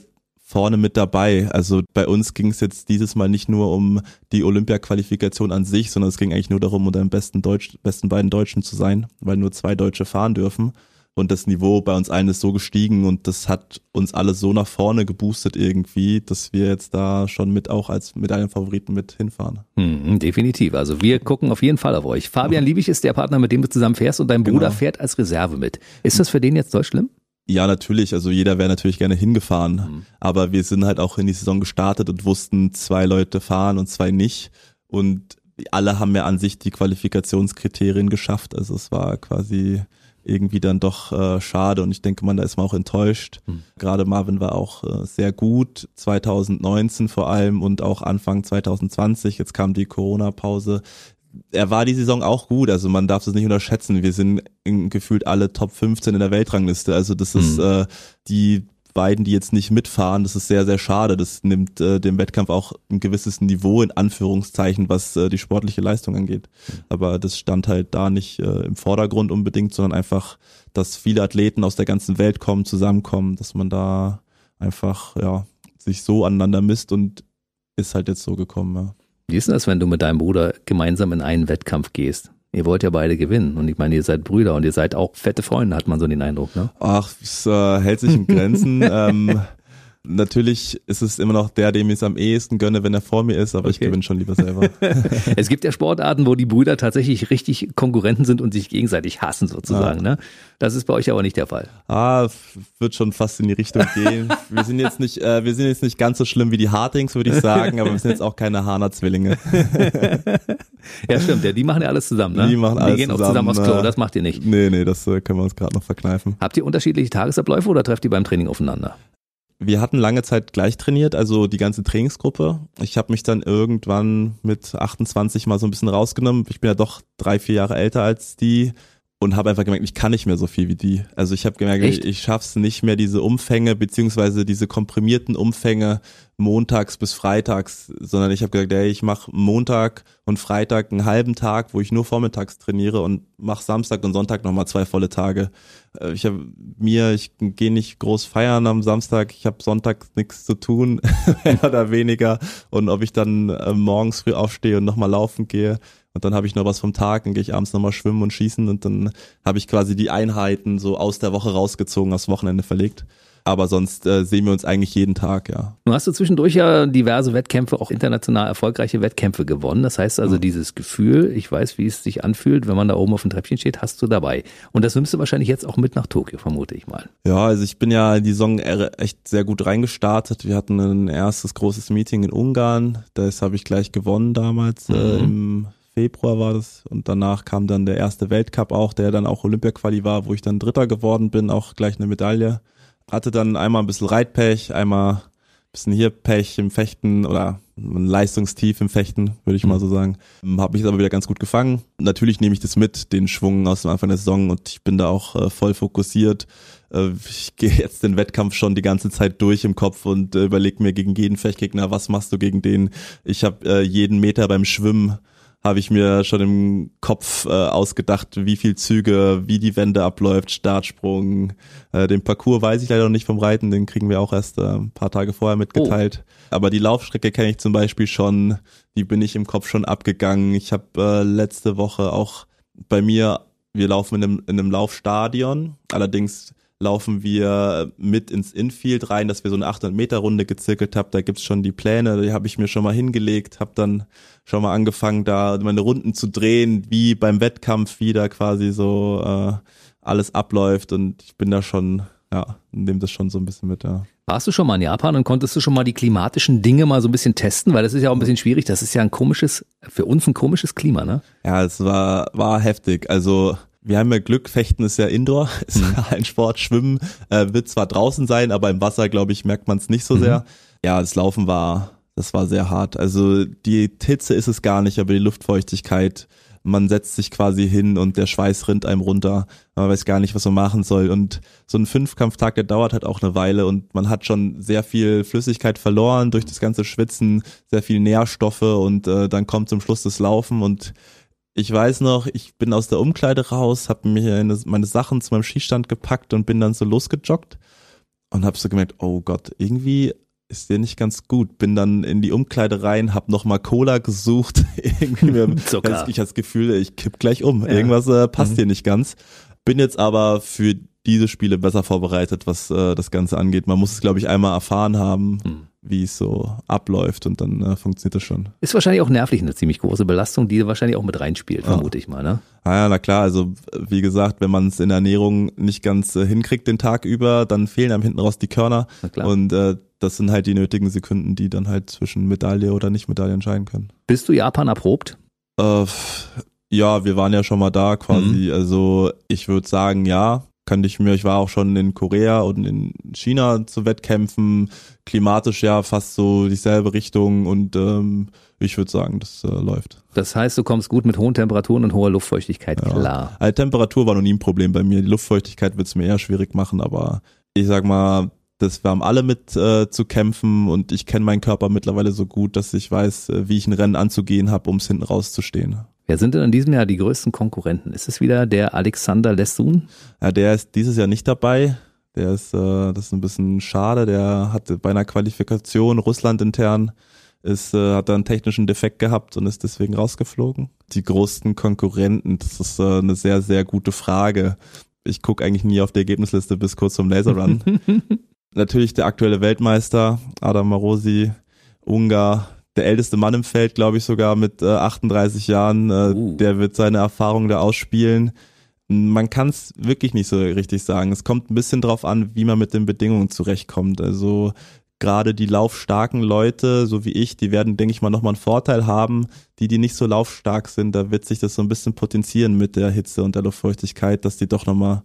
vorne mit dabei. Also bei uns ging es jetzt dieses Mal nicht nur um die Olympia-Qualifikation an sich, sondern es ging eigentlich nur darum, unter den besten, Deutsch, besten beiden Deutschen zu sein, weil nur zwei Deutsche fahren dürfen. und das Niveau bei uns allen ist so gestiegen und das hat uns alle so nach vorne geboostet irgendwie, dass wir jetzt da schon mit auch als Medaillenfavoriten mit hinfahren. Hm, definitiv. Also wir gucken auf jeden Fall auf euch. Fabian Liebig ist der Partner, mit dem du zusammen fährst und dein Bruder genau. fährt als Reserve mit. Ist das für den jetzt so schlimm? Ja, natürlich. Also jeder wäre natürlich gerne hingefahren. Mhm. Aber wir sind halt auch in die Saison gestartet und wussten, zwei Leute fahren und zwei nicht. Und alle haben ja an sich die Qualifikationskriterien geschafft. Also es war quasi irgendwie dann doch äh, schade und ich denke man, da ist man auch enttäuscht. Mhm. Gerade Marvin war auch äh, sehr gut, 2019 vor allem und auch Anfang 2020, jetzt kam die Corona-Pause. Er war die Saison auch gut, also man darf es nicht unterschätzen. Wir sind in, gefühlt alle Top 15 in der Weltrangliste. Also das mhm. ist hm. äh, die beiden, die jetzt nicht mitfahren, das ist sehr, sehr schade. Das nimmt äh, dem Wettkampf auch ein gewisses Niveau in Anführungszeichen, was äh, die sportliche Leistung angeht. Aber das stand halt da nicht äh, im Vordergrund unbedingt, sondern einfach, dass viele Athleten aus der ganzen Welt kommen, zusammenkommen, dass man da einfach, ja, sich so aneinander misst und ist halt jetzt so gekommen, ja. Wie ist denn das, wenn du mit deinem Bruder gemeinsam in einen Wettkampf gehst? Ihr wollt ja beide gewinnen. Und ich meine, ihr seid Brüder und ihr seid auch fette Freunde, hat man so den Eindruck, ne? Ach, es äh, hält sich in Grenzen. ähm, Natürlich ist es immer noch der, dem ich es am ehesten gönne, wenn er vor mir ist, aber okay. ich gewinne schon lieber selber. es gibt ja Sportarten, wo die Brüder tatsächlich richtig Konkurrenten sind und sich gegenseitig hassen sozusagen. Ja. Ne? Das ist bei euch aber nicht der Fall. Ah, wird schon fast in die Richtung gehen. wir sind jetzt nicht, äh, wir sind jetzt nicht ganz so schlimm wie die Hartings, würde ich sagen, aber wir sind jetzt auch keine Hahner-Zwillinge. ja, stimmt. Ja, die machen ja alles zusammen. Ne? Die machen alles die gehen zusammen, auch zusammen aufs Klo. Das macht ihr nicht. Nee, nee, das äh, können wir uns gerade noch verkneifen. Habt ihr unterschiedliche Tagesabläufe oder trefft ihr beim Training aufeinander? Wir hatten lange Zeit gleich trainiert, also die ganze Trainingsgruppe. Ich habe mich dann irgendwann mit 28 mal so ein bisschen rausgenommen. Ich bin ja doch drei, vier Jahre älter als die und habe einfach gemerkt, ich kann nicht mehr so viel wie die. Also ich habe gemerkt, Echt? ich, schaff's nicht mehr diese Umfänge beziehungsweise diese komprimierten Umfänge montags bis freitags, sondern ich habe gesagt, ey, ich mache Montag und Freitag einen halben Tag, wo ich nur vormittags trainiere und mache Samstag und Sonntag nochmal zwei volle Tage. Äh, ich habe mir, ich gehe nicht groß feiern am Samstag, ich habe Sonntag nichts zu tun, mehr oder weniger. Und ob ich dann äh, morgens früh aufstehe und nochmal laufen gehe, und dann habe ich noch was vom Tag, dann gehe ich abends nochmal schwimmen und schießen und dann habe ich quasi die Einheiten so aus der Woche rausgezogen, aufs Wochenende verlegt. Aber sonst äh, sehen wir uns eigentlich jeden Tag, ja. Du hast du zwischendurch ja diverse Wettkämpfe, auch international erfolgreiche Wettkämpfe gewonnen. Das heißt also, ja. dieses Gefühl, ich weiß, wie es sich anfühlt, wenn man da oben auf dem Treppchen steht, hast du dabei. Und das nimmst du wahrscheinlich jetzt auch mit nach Tokio, vermute ich mal. Ja, also ich bin ja in die Saison echt sehr gut reingestartet. Wir hatten ein erstes großes Meeting in Ungarn. Das habe ich gleich gewonnen damals äh, mhm. äh, im Februar war das und danach kam dann der erste Weltcup auch, der dann auch Olympia-Quali war, wo ich dann Dritter geworden bin, auch gleich eine Medaille. Hatte dann einmal ein bisschen Reitpech, einmal ein bisschen hier Pech im Fechten oder ein Leistungstief im Fechten, würde ich mhm. mal so sagen. Habe mich aber wieder ganz gut gefangen. Natürlich nehme ich das mit, den Schwung aus dem Anfang der Saison und ich bin da auch äh, voll fokussiert. Äh, ich gehe jetzt den Wettkampf schon die ganze Zeit durch im Kopf und äh, überlege mir gegen jeden Fechtgegner, was machst du gegen den? Ich habe äh, jeden Meter beim Schwimmen habe ich mir schon im Kopf äh, ausgedacht, wie viel Züge, wie die Wende abläuft, Startsprung. Äh, den Parcours weiß ich leider noch nicht vom Reiten, den kriegen wir auch erst äh, ein paar Tage vorher mitgeteilt. Oh. Aber die Laufstrecke kenne ich zum Beispiel schon, die bin ich im Kopf schon abgegangen. Ich habe äh, letzte Woche auch bei mir, wir laufen in einem, in einem Laufstadion, allerdings laufen wir mit ins Infield rein, dass wir so eine 800 Meter Runde gezirkelt haben. Da gibt's schon die Pläne, die habe ich mir schon mal hingelegt, habe dann schon mal angefangen, da meine Runden zu drehen, wie beim Wettkampf wieder quasi so äh, alles abläuft und ich bin da schon, ja, nehme das schon so ein bisschen mit, ja. Warst du schon mal in Japan und konntest du schon mal die klimatischen Dinge mal so ein bisschen testen? Weil das ist ja auch ein bisschen schwierig. Das ist ja ein komisches, für uns ein komisches Klima, ne? Ja, es war, war heftig. Also wir haben ja Glück, Fechten ist ja Indoor, ist mhm. ein Sport, Schwimmen äh, wird zwar draußen sein, aber im Wasser, glaube ich, merkt man es nicht so mhm. sehr. Ja, das Laufen war, das war sehr hart. Also die Hitze ist es gar nicht, aber die Luftfeuchtigkeit, man setzt sich quasi hin und der Schweiß rinnt einem runter. Man weiß gar nicht, was man machen soll. Und so ein Fünfkampftag, der dauert halt auch eine Weile und man hat schon sehr viel Flüssigkeit verloren durch das ganze Schwitzen, sehr viel Nährstoffe und äh, dann kommt zum Schluss das Laufen und ich weiß noch, ich bin aus der Umkleide raus, habe mir meine Sachen zu meinem Skistand gepackt und bin dann so losgejoggt und habe so gemerkt, oh Gott, irgendwie ist der nicht ganz gut. Bin dann in die Umkleide rein, hab noch mal Cola gesucht. irgendwie mir, ich hatte das Gefühl, ich kipp gleich um. Ja. Irgendwas äh, passt mhm. hier nicht ganz bin jetzt aber für diese Spiele besser vorbereitet, was äh, das Ganze angeht. Man muss es, glaube ich, einmal erfahren haben, hm. Wie es so abläuft und dann äh, funktioniert es schon. Ist wahrscheinlich auch nervlich eine ziemlich große Belastung, die wahrscheinlich auch mit reinspielt, ja. vermute ich mal, ne? Ah ja, na klar, also wie gesagt, wenn man es in der Ernährung nicht ganz äh, hinkriegt den Tag über, dann fehlen einem hinten raus die Körner und äh, das sind halt die nötigen Sekunden, die dann halt zwischen Medaille oder nicht Medaille entscheiden können. Bist du Japan erprobt? Äh, ja, wir waren ja schon mal da quasi. Mhm. Also ich würde sagen, ja, kann ich mir, ich war auch schon in Korea und in China zu Wettkämpfen, klimatisch ja fast so dieselbe Richtung und ähm, ich würde sagen, das äh, läuft. Das heißt, du kommst gut mit hohen Temperaturen und hoher Luftfeuchtigkeit ja. klar. Also Temperatur war noch nie ein Problem bei mir. Die Luftfeuchtigkeit wird es mir eher schwierig machen, aber ich sag mal, das wir haben alle mit äh, zu kämpfen und ich kenne meinen Körper mittlerweile so gut, dass ich weiß, äh, wie ich ein Rennen anzugehen habe, um es hinten rauszustehen. Wer sind denn in diesem Jahr die größten Konkurrenten? Ist es wieder der Alexander Lessun? Ja, der ist dieses Jahr nicht dabei. Der ist, äh, das ist ein bisschen schade. Der hatte bei einer Qualifikation Russland intern ist, äh, hat da einen technischen Defekt gehabt und ist deswegen rausgeflogen. Die größten Konkurrenten, das ist äh, eine sehr, sehr gute Frage. Ich gucke eigentlich nie auf die Ergebnisliste bis kurz zum Laserrun. Natürlich der aktuelle Weltmeister, Adam Marosi, Ungar, der älteste Mann im Feld, glaube ich sogar mit äh, 38 Jahren. Äh, uh. Der wird seine Erfahrungen da ausspielen. Man kann es wirklich nicht so richtig sagen. Es kommt ein bisschen drauf an, wie man mit den Bedingungen zurechtkommt. Also gerade die laufstarken Leute, so wie ich, die werden, denke ich mal, nochmal einen Vorteil haben. Die, die nicht so laufstark sind, da wird sich das so ein bisschen potenzieren mit der Hitze und der Luftfeuchtigkeit, dass die doch nochmal ein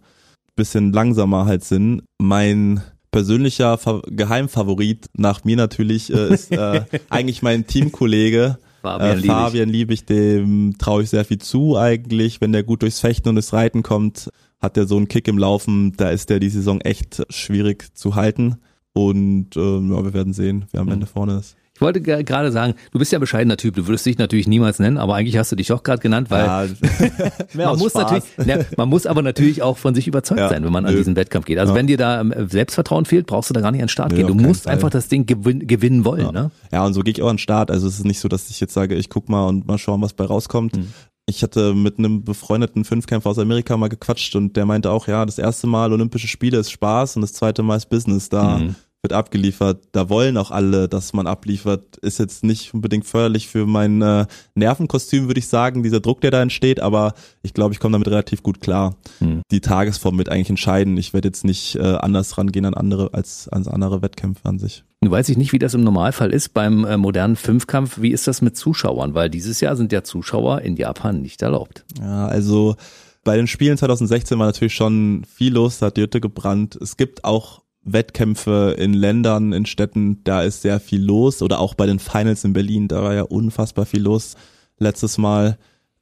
bisschen langsamer halt sind. Mein persönlicher Fa Geheimfavorit nach mir natürlich äh, ist äh, eigentlich mein Teamkollege. Fabian, äh, Fabian Liebig, dem traue ich sehr viel zu eigentlich. Wenn der gut durchs Fechten und das Reiten kommt, hat der so einen Kick im Laufen, da ist der die Saison echt schwierig zu halten. Und äh, ja, wir werden sehen, wer am mhm. Ende vorne ist. Ich wollte gerade sagen, du bist ja ein bescheidener Typ, du würdest dich natürlich niemals nennen, aber eigentlich hast du dich auch gerade genannt, weil ja, man muss natürlich, ja, man muss aber natürlich auch von sich überzeugt ja, sein, wenn man nö. an diesen Wettkampf geht. Also wenn dir da ähm, Selbstvertrauen fehlt, brauchst du da gar nicht an den Start nö, gehen. Du musst einfach das Ding gewin gewinnen wollen. Ne? Ja, und so gehe ich auch an den Start. Also es ist nicht so, dass ich jetzt sage, ich guck mal und mal schauen, was bei rauskommt. Mhm. Ich hatte mit einem befreundeten Fünfkämpfer aus Amerika mal gequatscht und der meinte auch, ja, das erste Mal Olympische Spiele ist Spaß und das zweite Mal ist Business. Da mhm wird abgeliefert. Da wollen auch alle, dass man abliefert. Ist jetzt nicht unbedingt förderlich für mein äh, Nervenkostüm, würde ich sagen, dieser Druck, der da entsteht, aber ich glaube, ich komme damit relativ gut klar. Hm. Die Tagesform wird eigentlich entscheiden. Ich werde jetzt nicht äh, anders rangehen an andere als an andere Wettkämpfe an sich. Du weiß ich nicht, wie das im Normalfall ist beim äh, modernen Fünfkampf. Wie ist das mit Zuschauern? Weil dieses Jahr sind ja Zuschauer in Japan nicht erlaubt. Ja, also bei den Spielen 2016 war natürlich schon viel los, da hat die Hütte gebrannt. Es gibt auch Wettkämpfe in Ländern, in Städten, da ist sehr viel los. Oder auch bei den Finals in Berlin, da war ja unfassbar viel los letztes Mal.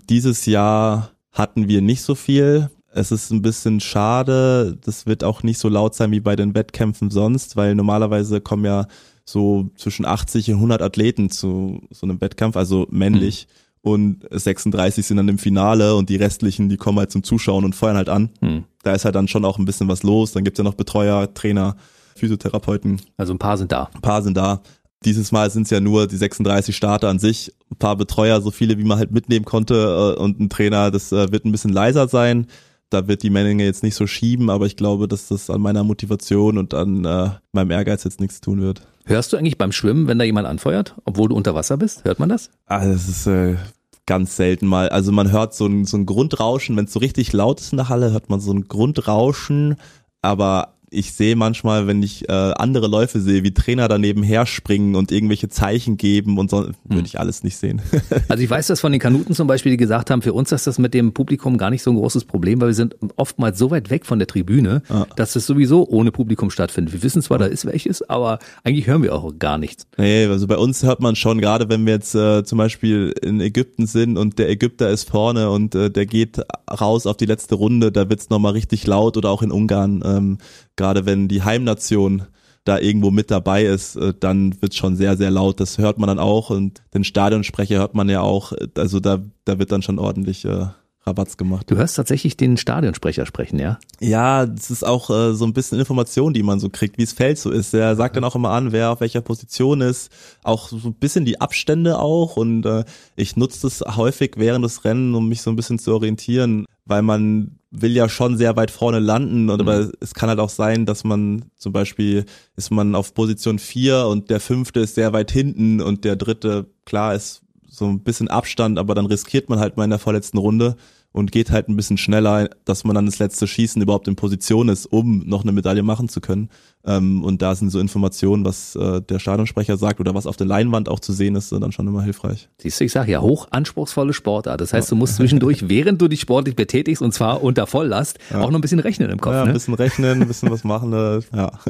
Dieses Jahr hatten wir nicht so viel. Es ist ein bisschen schade. Das wird auch nicht so laut sein wie bei den Wettkämpfen sonst, weil normalerweise kommen ja so zwischen 80 und 100 Athleten zu so einem Wettkampf, also männlich. Mhm und 36 sind dann im Finale und die restlichen, die kommen halt zum Zuschauen und feuern halt an. Hm. Da ist halt dann schon auch ein bisschen was los. Dann gibt's ja noch Betreuer, Trainer, Physiotherapeuten. Also ein paar sind da. Ein paar sind da. Dieses Mal sind es ja nur die 36 Starter an sich, ein paar Betreuer, so viele wie man halt mitnehmen konnte äh, und ein Trainer, das äh, wird ein bisschen leiser sein. Da wird die Menge jetzt nicht so schieben, aber ich glaube, dass das an meiner Motivation und an äh, meinem Ehrgeiz jetzt nichts tun wird. Hörst du eigentlich beim Schwimmen, wenn da jemand anfeuert, obwohl du unter Wasser bist? Hört man das? Ah, das ist äh, ganz selten mal. Also man hört so ein, so ein Grundrauschen, wenn es so richtig laut ist in der Halle, hört man so ein Grundrauschen, aber ich sehe manchmal, wenn ich äh, andere Läufe sehe, wie Trainer daneben herspringen und irgendwelche Zeichen geben und so, hm. würde ich alles nicht sehen. also ich weiß das von den Kanuten zum Beispiel, die gesagt haben, für uns ist das mit dem Publikum gar nicht so ein großes Problem, weil wir sind oftmals so weit weg von der Tribüne, ah. dass es sowieso ohne Publikum stattfindet. Wir wissen zwar, da ist welches, aber eigentlich hören wir auch gar nichts. Nee, also bei uns hört man schon, gerade wenn wir jetzt äh, zum Beispiel in Ägypten sind und der Ägypter ist vorne und äh, der geht raus auf die letzte Runde, da wird's nochmal richtig laut oder auch in Ungarn. Ähm, gerade wenn die Heimnation da irgendwo mit dabei ist, äh, dann wird schon sehr, sehr laut. Das hört man dann auch und den Stadionsprecher hört man ja auch. Also da, da wird dann schon ordentlich äh, Rabatz gemacht. Du hörst tatsächlich den Stadionsprecher sprechen, ja? Ja, das ist auch äh, so ein bisschen Information, die man so kriegt, wie es Feld so ist. Er sagt dann auch immer an, wer auf welcher Position ist, auch so ein bisschen die Abstände auch und äh, ich nutze das häufig während des Rennen, um mich so ein bisschen zu orientieren, weil man will ja schon sehr weit vorne landen, und, aber es kann halt auch sein, dass man zum Beispiel ist man auf Position vier und der fünfte ist sehr weit hinten und der dritte, klar, ist so ein bisschen Abstand, aber dann riskiert man halt mal in der vorletzten Runde und geht halt ein bisschen schneller, dass man dann das letzte Schießen überhaupt in Position ist, um noch eine Medaille machen zu können. Ähm, und da sind so Informationen, was äh, der Stadionsprecher sagt oder was auf der Leinwand auch zu sehen ist, dann schon immer hilfreich. Siehst du, ich sage ja, hoch anspruchsvolle Sportart. Das heißt, du musst zwischendurch, während du dich sportlich betätigst, und zwar unter Volllast, ja. auch noch ein bisschen rechnen im Kopf. Ja, ein ne? bisschen rechnen, ein bisschen was machen. Äh, ja.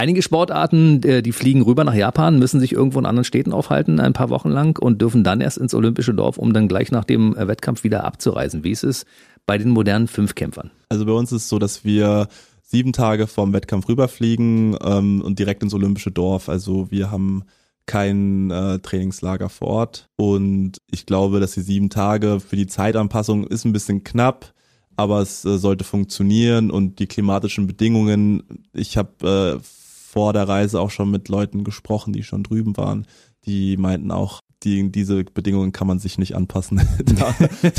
Einige Sportarten, äh, die fliegen rüber nach Japan, müssen sich irgendwo in anderen Städten aufhalten, ein paar Wochen lang und dürfen dann erst ins Olympische Dorf, um dann gleich nach dem äh, Wettkampf wieder abzureisen. Wie ist es bei den modernen Fünfkämpfern? Also bei uns ist es so, dass wir sieben Tage vorm Wettkampf rüberfliegen ähm, und direkt ins Olympische Dorf. Also wir haben kein äh, Trainingslager vor Ort und ich glaube, dass die sieben Tage für die Zeitanpassung ist ein bisschen knapp aber es äh, sollte funktionieren und die klimatischen Bedingungen, ich habe äh, vor der Reise auch schon mit Leuten gesprochen, die schon drüben waren. Die meinten auch, die, diese Bedingungen kann man sich nicht anpassen. da,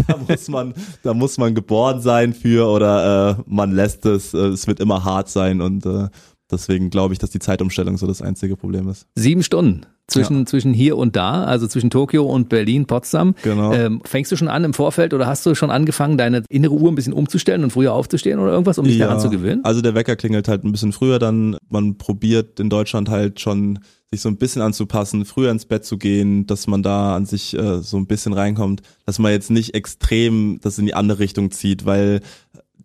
da, muss man, da muss man geboren sein für oder äh, man lässt es. Äh, es wird immer hart sein und äh, deswegen glaube ich, dass die Zeitumstellung so das einzige Problem ist. Sieben Stunden zwischen, ja. zwischen hier und da, also zwischen Tokio und Berlin, Potsdam. Genau. Ähm, fängst du schon an im Vorfeld oder hast du schon angefangen, deine innere Uhr ein bisschen umzustellen und früher aufzustehen oder irgendwas, um dich ja. daran zu gewöhnen? Also der Wecker klingelt halt ein bisschen früher dann. Man probiert in Deutschland halt schon sich so ein bisschen anzupassen, früher ins Bett zu gehen, dass man da an sich äh, so ein bisschen reinkommt, dass man jetzt nicht extrem das in die andere Richtung zieht, weil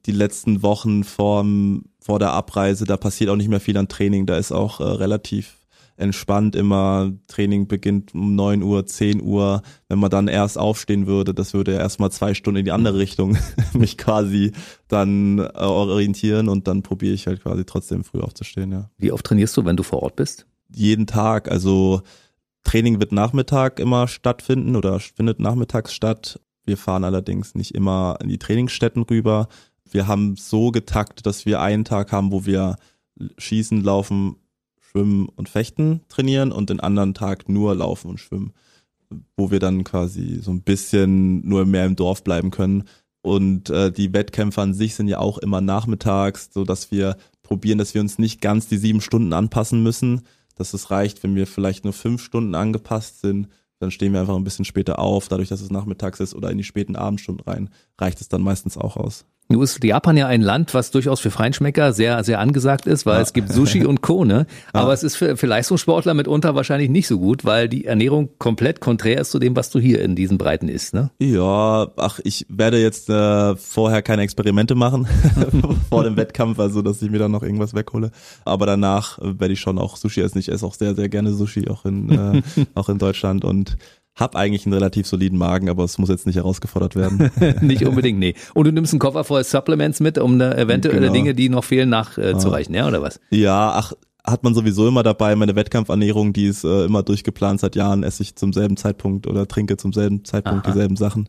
die letzten Wochen vorm, vor der Abreise, da passiert auch nicht mehr viel an Training, da ist auch äh, relativ entspannt immer. Training beginnt um neun Uhr, zehn Uhr. Wenn man dann erst aufstehen würde, das würde ja erstmal zwei Stunden in die andere Richtung mich quasi dann äh, orientieren und dann probiere ich halt quasi trotzdem früh aufzustehen, ja. Wie oft trainierst du, wenn du vor Ort bist? Jeden Tag, also Training wird Nachmittag immer stattfinden oder findet nachmittags statt. Wir fahren allerdings nicht immer in die Trainingsstätten rüber. Wir haben so getaktet, dass wir einen Tag haben, wo wir schießen, laufen, Schwimmen und Fechten trainieren und den anderen Tag nur Laufen und Schwimmen, wo wir dann quasi so ein bisschen nur mehr im Dorf bleiben können. Und äh, die Wettkämpfe an sich sind ja auch immer nachmittags, so dass wir probieren, dass wir uns nicht ganz die sieben Stunden anpassen müssen. Dass es reicht, wenn wir vielleicht nur fünf Stunden angepasst sind, dann stehen wir einfach ein bisschen später auf, dadurch, dass es nachmittags ist oder in die späten Abendstunden rein, reicht es dann meistens auch aus. Nun ist Japan ja ein Land, was durchaus für Feinschmecker sehr, sehr angesagt ist, weil ja. es gibt Sushi und Co. Ne? Aber ja. es ist für, für Leistungssportler mitunter wahrscheinlich nicht so gut, weil die Ernährung komplett konträr ist zu dem, was du hier in diesen Breiten isst. Ne? Ja, ach, ich werde jetzt äh, vorher keine Experimente machen vor dem Wettkampf, also dass ich mir dann noch irgendwas weghole. Aber danach werde ich schon auch Sushi essen. Ich esse auch sehr, sehr gerne Sushi, auch in, äh, auch in Deutschland. Und hab eigentlich einen relativ soliden Magen, aber es muss jetzt nicht herausgefordert werden. nicht unbedingt, nee. Und du nimmst einen Koffer voll Supplements mit, um da eventuelle genau. Dinge, die noch fehlen, nachzureichen, äh, ja, oder was? Ja, ach, hat man sowieso immer dabei. Meine Wettkampfernährung, die ist äh, immer durchgeplant seit Jahren, esse ich zum selben Zeitpunkt oder trinke zum selben Zeitpunkt Aha. dieselben Sachen.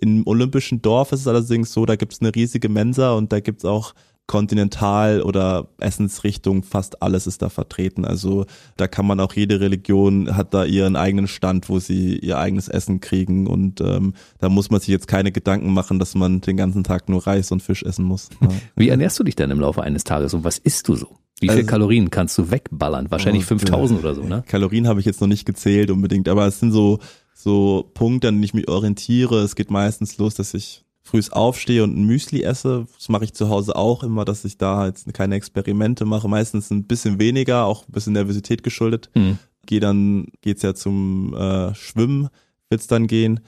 Im Olympischen Dorf ist es allerdings so, da gibt's eine riesige Mensa und da gibt's auch Kontinental- oder Essensrichtung, fast alles ist da vertreten. Also da kann man auch jede Religion hat da ihren eigenen Stand, wo sie ihr eigenes Essen kriegen und ähm, da muss man sich jetzt keine Gedanken machen, dass man den ganzen Tag nur Reis und Fisch essen muss. Ja. Wie ernährst du dich denn im Laufe eines Tages und was isst du so? Wie viel also, Kalorien kannst du wegballern? Wahrscheinlich 5000 oder so, ne? Kalorien habe ich jetzt noch nicht gezählt unbedingt, aber es sind so so Punkte, an denen ich mich orientiere. Es geht meistens los, dass ich frühs aufstehe und ein Müsli esse. Das mache ich zu Hause auch immer, dass ich da jetzt keine Experimente mache. Meistens ein bisschen weniger, auch ein bisschen Nervosität geschuldet. Mhm. Gehe dann, geht's ja zum äh, Schwimmen, wird's dann gehen.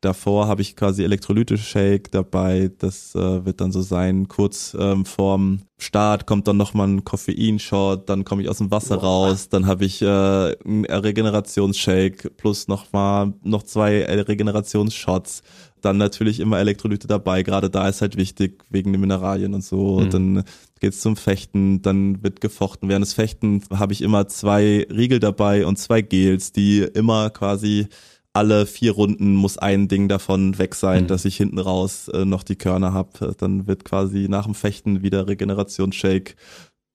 Davor habe ich quasi Elektrolyte-Shake dabei. Das äh, wird dann so sein. Kurz ähm, vorm Start kommt dann nochmal ein Koffeinshot, dann komme ich aus dem Wasser wow. raus, dann habe ich äh, einen Regenerationsshake plus nochmal noch zwei Regenerationsshots dann natürlich immer Elektrolyte dabei. Gerade da ist halt wichtig wegen den Mineralien und so. Mhm. Dann geht's zum Fechten, dann wird gefochten. Während des Fechten habe ich immer zwei Riegel dabei und zwei Gels, die immer quasi alle vier Runden muss ein Ding davon weg sein, mhm. dass ich hinten raus äh, noch die Körner hab. Dann wird quasi nach dem Fechten wieder Regenerationsshake.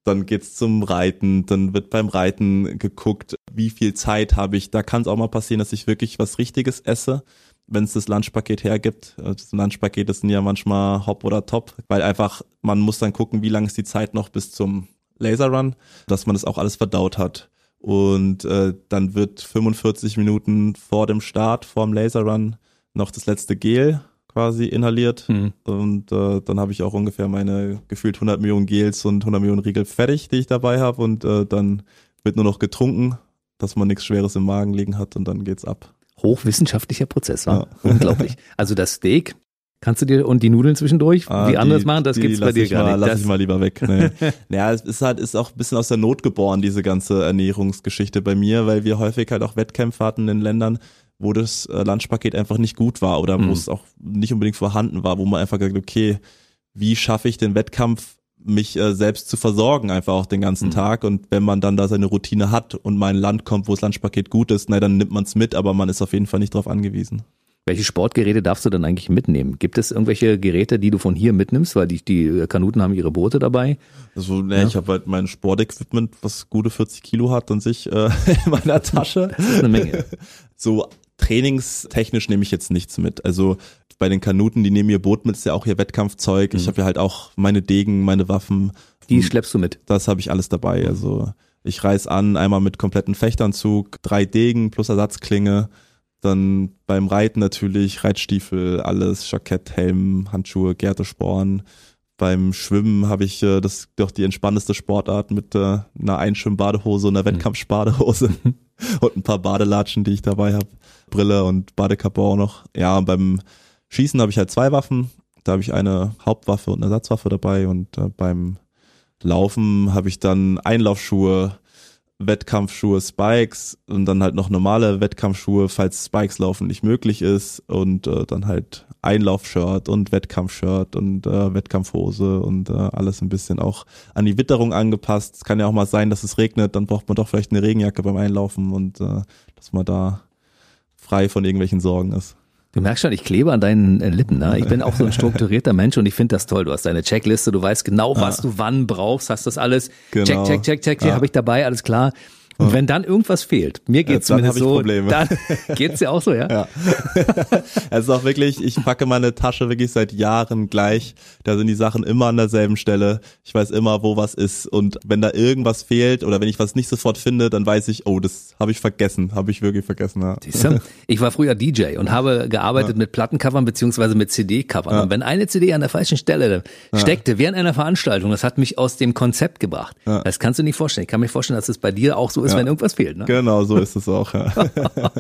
Dann geht's zum Reiten, dann wird beim Reiten geguckt, wie viel Zeit habe ich. Da kann es auch mal passieren, dass ich wirklich was Richtiges esse wenn es das Lunchpaket hergibt. Also das Lunchpaket sind ja manchmal hopp oder top, weil einfach man muss dann gucken, wie lang ist die Zeit noch bis zum Laserrun, dass man das auch alles verdaut hat. Und äh, dann wird 45 Minuten vor dem Start, vor dem Laserrun, noch das letzte Gel quasi inhaliert. Mhm. Und äh, dann habe ich auch ungefähr meine gefühlt 100 Millionen Gels und 100 Millionen Riegel fertig, die ich dabei habe. Und äh, dann wird nur noch getrunken, dass man nichts Schweres im Magen liegen hat und dann geht's ab. Hochwissenschaftlicher Prozess, war unglaublich. Also das Steak kannst du dir und die Nudeln zwischendurch Ah, wie die- anders machen, das gibt's bei dir gar mal, nicht. Lass Das, ich mal lieber weg. Nee. naja, es ist halt ist auch ein bisschen aus der Not geboren, diese ganze Ernährungsgeschichte bei mir, weil wir häufig halt auch Wettkämpfe hatten in Ländern, wo das äh, Lunchpaket einfach nicht gut war oder Mhm. wo es auch nicht unbedingt vorhanden war, wo man einfach gesagt, okay, wie schaffe ich den Wettkampf, mich äh, selbst zu versorgen, einfach auch den ganzen Mhm. Tag. Und wenn man dann da seine Routine hat und mal in ein Land kommt, wo das Lunchpaket gut ist, na, dann nimmt man es mit, aber man ist auf jeden Fall nicht darauf angewiesen. Welche Sportgeräte darfst du denn eigentlich mitnehmen? Gibt es irgendwelche Geräte, die du von hier mitnimmst, weil die, die Kanuten haben ihre Boote dabei? Also, ne, ich habe halt mein Sportequipment, was gute 40 Kilo hat an sich äh, in meiner Tasche. Das ist eine Menge. So trainingstechnisch nehme ich jetzt nichts mit. Also bei den Kanuten, die nehmen ihr Boot mit, ist ja auch ihr Wettkampfzeug. Ich habe ja halt auch meine Degen, meine Waffen. Die schleppst du mit. Das habe ich alles dabei. Also ich reiß an, einmal mit kompletten Fechtanzug, drei Degen plus Ersatzklinge. Dann beim Reiten natürlich Reitstiefel, alles, Jackett, Helm, Handschuhe, Gärtesporn. Beim Schwimmen habe ich äh, das doch die entspannteste Sportart mit äh, einer Einschwimmbadehose und einer Wettkampfspadehose und ein paar Badelatschen, die ich dabei habe. Brille und Badekappe auch noch. Ja, und beim Schießen habe ich halt zwei Waffen. Da habe ich eine Hauptwaffe und eine Ersatzwaffe dabei und äh, beim Laufen habe ich dann Einlaufschuhe, Wettkampfschuhe, Spikes und dann halt noch normale Wettkampfschuhe, falls Spikes laufen nicht möglich ist und äh, dann halt Einlaufshirt und Wettkampfshirt und äh, Wettkampfhose und äh, alles ein bisschen auch an die Witterung angepasst. Es kann ja auch mal sein, dass es regnet, dann braucht man doch vielleicht eine Regenjacke beim Einlaufen und äh, dass man da frei von irgendwelchen Sorgen ist. Du merkst schon, ich klebe an deinen äh, Lippen. Ne? Ich bin auch so ein strukturierter Mensch und ich finde das toll. Du hast deine Checkliste, du weißt genau, was du wann brauchst, hast das alles. Genau. Check, check, check, check, hier Ja. habe ich dabei, alles klar. Und wenn dann irgendwas fehlt, mir geht's dann zumindest hab ich so, Probleme. dann geht's dir auch so, ja? Ja. Es ist auch wirklich, ich packe meine Tasche wirklich seit Jahren gleich. Da sind die Sachen immer an derselben Stelle. Ich weiß immer, wo was ist. Und wenn da irgendwas fehlt oder wenn ich was nicht sofort finde, dann weiß ich, oh, das habe ich vergessen. Habe ich wirklich vergessen. Ja. Ich war früher DJ und habe gearbeitet mit Plattencovern beziehungsweise mit CD-Covern. Und wenn eine CD an der falschen Stelle steckte während einer Veranstaltung, das hat mich aus dem Konzept gebracht. Das kannst du nicht vorstellen. Ich kann mir vorstellen, dass es bei dir auch so ist, wenn irgendwas fehlt. Ne? Genau, so ist es auch. Ja.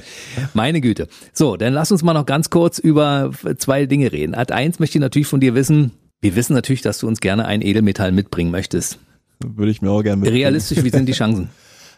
Meine Güte. So, dann lass uns mal noch ganz kurz über zwei Dinge reden. Als eins möchte ich natürlich von dir wissen, wir wissen natürlich, dass du uns gerne ein Edelmetall mitbringen möchtest. Würde ich mir auch gerne mitnehmen. Realistisch, wie sind die Chancen?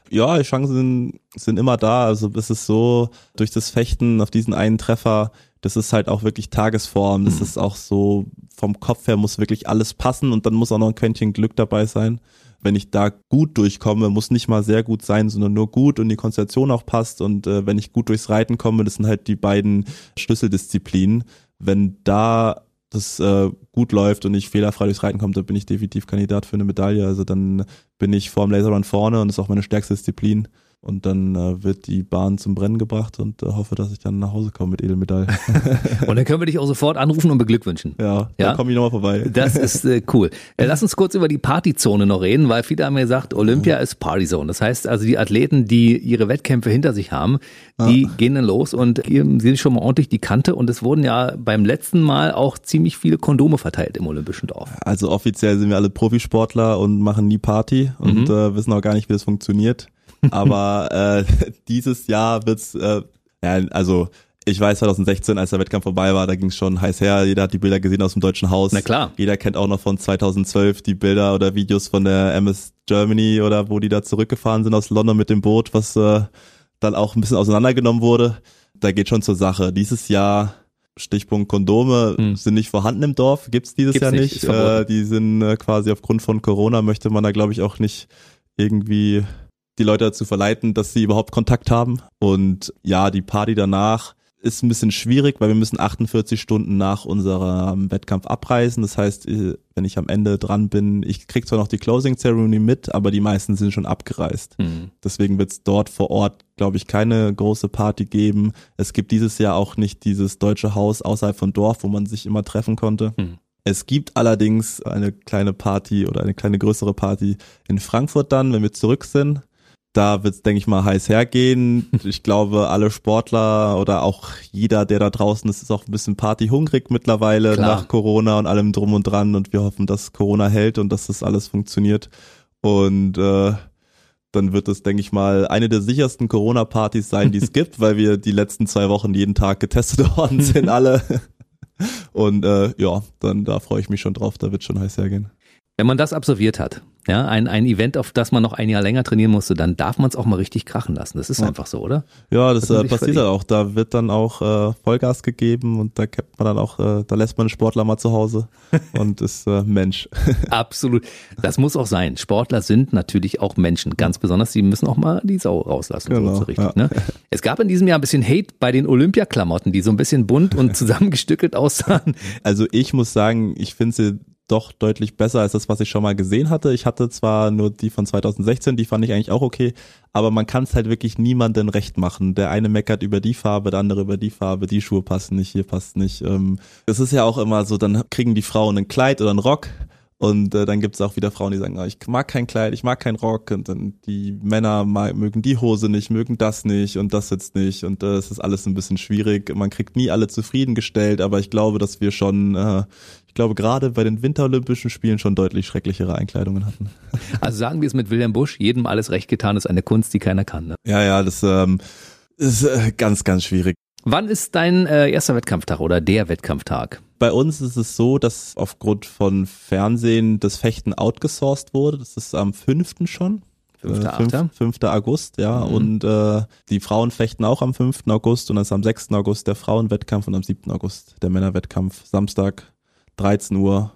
Ja, die Chancen sind, sind immer da. Also es ist so, durch das Fechten auf diesen einen Treffer, das ist halt auch wirklich Tagesform. Das ist auch so, vom Kopf her muss wirklich alles passen und dann muss auch noch ein Quäntchen Glück dabei sein. Wenn ich da gut durchkomme, muss nicht mal sehr gut sein, sondern nur gut und die Konstellation auch passt. Und äh, wenn ich gut durchs Reiten komme, das sind halt die beiden Schlüsseldisziplinen. Wenn da das äh, gut läuft und ich fehlerfrei durchs Reiten komme, dann bin ich definitiv Kandidat für eine Medaille. Also dann bin ich vor dem Laserrun vorne und ist auch meine stärkste Disziplin. Und dann äh, wird die Bahn zum Brennen gebracht und äh, hoffe, dass ich dann nach Hause komme mit Edelmedaille. Und dann können wir dich auch sofort anrufen und beglückwünschen. ja, Ja? dann komme ich nochmal vorbei. Das ist äh, cool. Äh, lass uns kurz über die Partyzone noch reden, weil viele haben mir gesagt, Olympia ist Partyzone. Das heißt also, die Athleten, die ihre Wettkämpfe hinter sich haben, die gehen dann los und geben sich schon mal ordentlich die Kante. Und es wurden ja beim letzten Mal auch ziemlich viele Kondome verteilt im Olympischen Dorf. Also offiziell sind wir alle Profisportler und machen nie Party und äh, wissen auch gar nicht, wie das funktioniert. Aber äh, dieses Jahr wird's, äh, ja, also ich weiß 2016, als der Wettkampf vorbei war, da ging's schon heiß her. Jeder hat die Bilder gesehen aus dem Deutschen Haus. Na klar. Jeder kennt auch noch von 2012 die Bilder oder Videos von der MS Germany oder wo die da zurückgefahren sind aus London mit dem Boot, was äh, dann auch ein bisschen auseinandergenommen wurde. Da geht schon zur Sache. Dieses Jahr Stichpunkt Kondome Hm. sind nicht vorhanden im Dorf, gibt's dieses Gibt's Jahr nicht, nicht. äh, die sind äh, quasi aufgrund von Corona möchte man da glaube ich auch nicht irgendwie die Leute dazu verleiten, dass sie überhaupt Kontakt haben. Und ja, die Party danach ist ein bisschen schwierig, weil wir müssen 48 Stunden nach unserem Wettkampf abreisen. Das heißt, äh, wenn ich am Ende dran bin, ich krieg zwar noch die Closing Ceremony mit, aber die meisten sind schon abgereist. Mhm. Deswegen wird es dort vor Ort, glaube ich, keine große Party geben. Es gibt dieses Jahr auch nicht dieses deutsche Haus außerhalb von Dorf, wo man sich immer treffen konnte. Mhm. Es gibt allerdings eine kleine Party oder eine kleine größere Party in Frankfurt dann, wenn wir zurück sind da wird es, denke ich mal, heiß hergehen. Ich glaube, alle Sportler oder auch jeder, der da draußen ist, ist auch ein bisschen partyhungrig mittlerweile Klar. nach Corona und allem drum und dran. Und wir hoffen, dass Corona hält und dass das alles funktioniert. Und äh, dann wird es, denke ich mal, eine der sichersten Corona-Partys sein, die es gibt, weil wir die letzten zwei Wochen jeden Tag getestet worden sind, alle. Und äh, ja, dann da freue ich mich schon drauf, da wird schon heiß hergehen. Wenn man das absolviert hat, ja, ein, ein Event, auf das man noch ein Jahr länger trainieren musste, dann darf man es auch mal richtig krachen lassen. Das ist ja. einfach so, oder? Ja, das äh, passiert halt auch. Da wird dann auch äh, Vollgas gegeben und da kennt man dann auch, äh, da lässt man den Sportler mal zu Hause und ist äh, Mensch. Absolut. Das muss auch sein. Sportler sind natürlich auch Menschen. Ganz besonders, sie müssen auch mal die Sau rauslassen. Genau, so richtig, ja. ne? Es gab in diesem Jahr ein bisschen Hate bei den Olympiaklamotten, die so ein bisschen bunt und zusammengestückelt aussahen. Also ich muss sagen, ich finde sie doch deutlich besser als das, was ich schon mal gesehen hatte. Ich hatte zwar nur die von 2016, die fand ich eigentlich auch okay, aber man kann es halt wirklich niemandem recht machen. Der eine meckert über die Farbe, der andere über die Farbe, die Schuhe passen nicht, hier passt nicht. Ähm, es ist ja auch immer so, dann kriegen die Frauen ein Kleid oder einen Rock und äh, dann gibt es auch wieder Frauen, die sagen, oh, ich mag kein Kleid, ich mag keinen Rock. Und dann die Männer mögen die Hose nicht, mögen das nicht und das jetzt nicht. Und äh, es ist alles ein bisschen schwierig. Man kriegt nie alle zufriedengestellt, aber ich glaube, dass wir schon, äh, glaube, gerade bei den Winterolympischen Spielen schon deutlich schrecklichere Einkleidungen hatten. Also sagen wir es mit William Busch, jedem alles recht getan ist eine Kunst, die keiner kann. Ne? Ja, ja, das ähm, ist äh, ganz, ganz schwierig. Wann ist dein äh, erster Wettkampftag oder der Wettkampftag? Bei uns ist es so, dass aufgrund von Fernsehen das Fechten outgesourced wurde. Das ist am 5. schon. 5. Äh, 5, 5. August, ja. Mhm. Und äh, die Frauen fechten auch am 5. August und dann ist am 6. August der Frauenwettkampf und am 7. August der Männerwettkampf. Samstag, 13 Uhr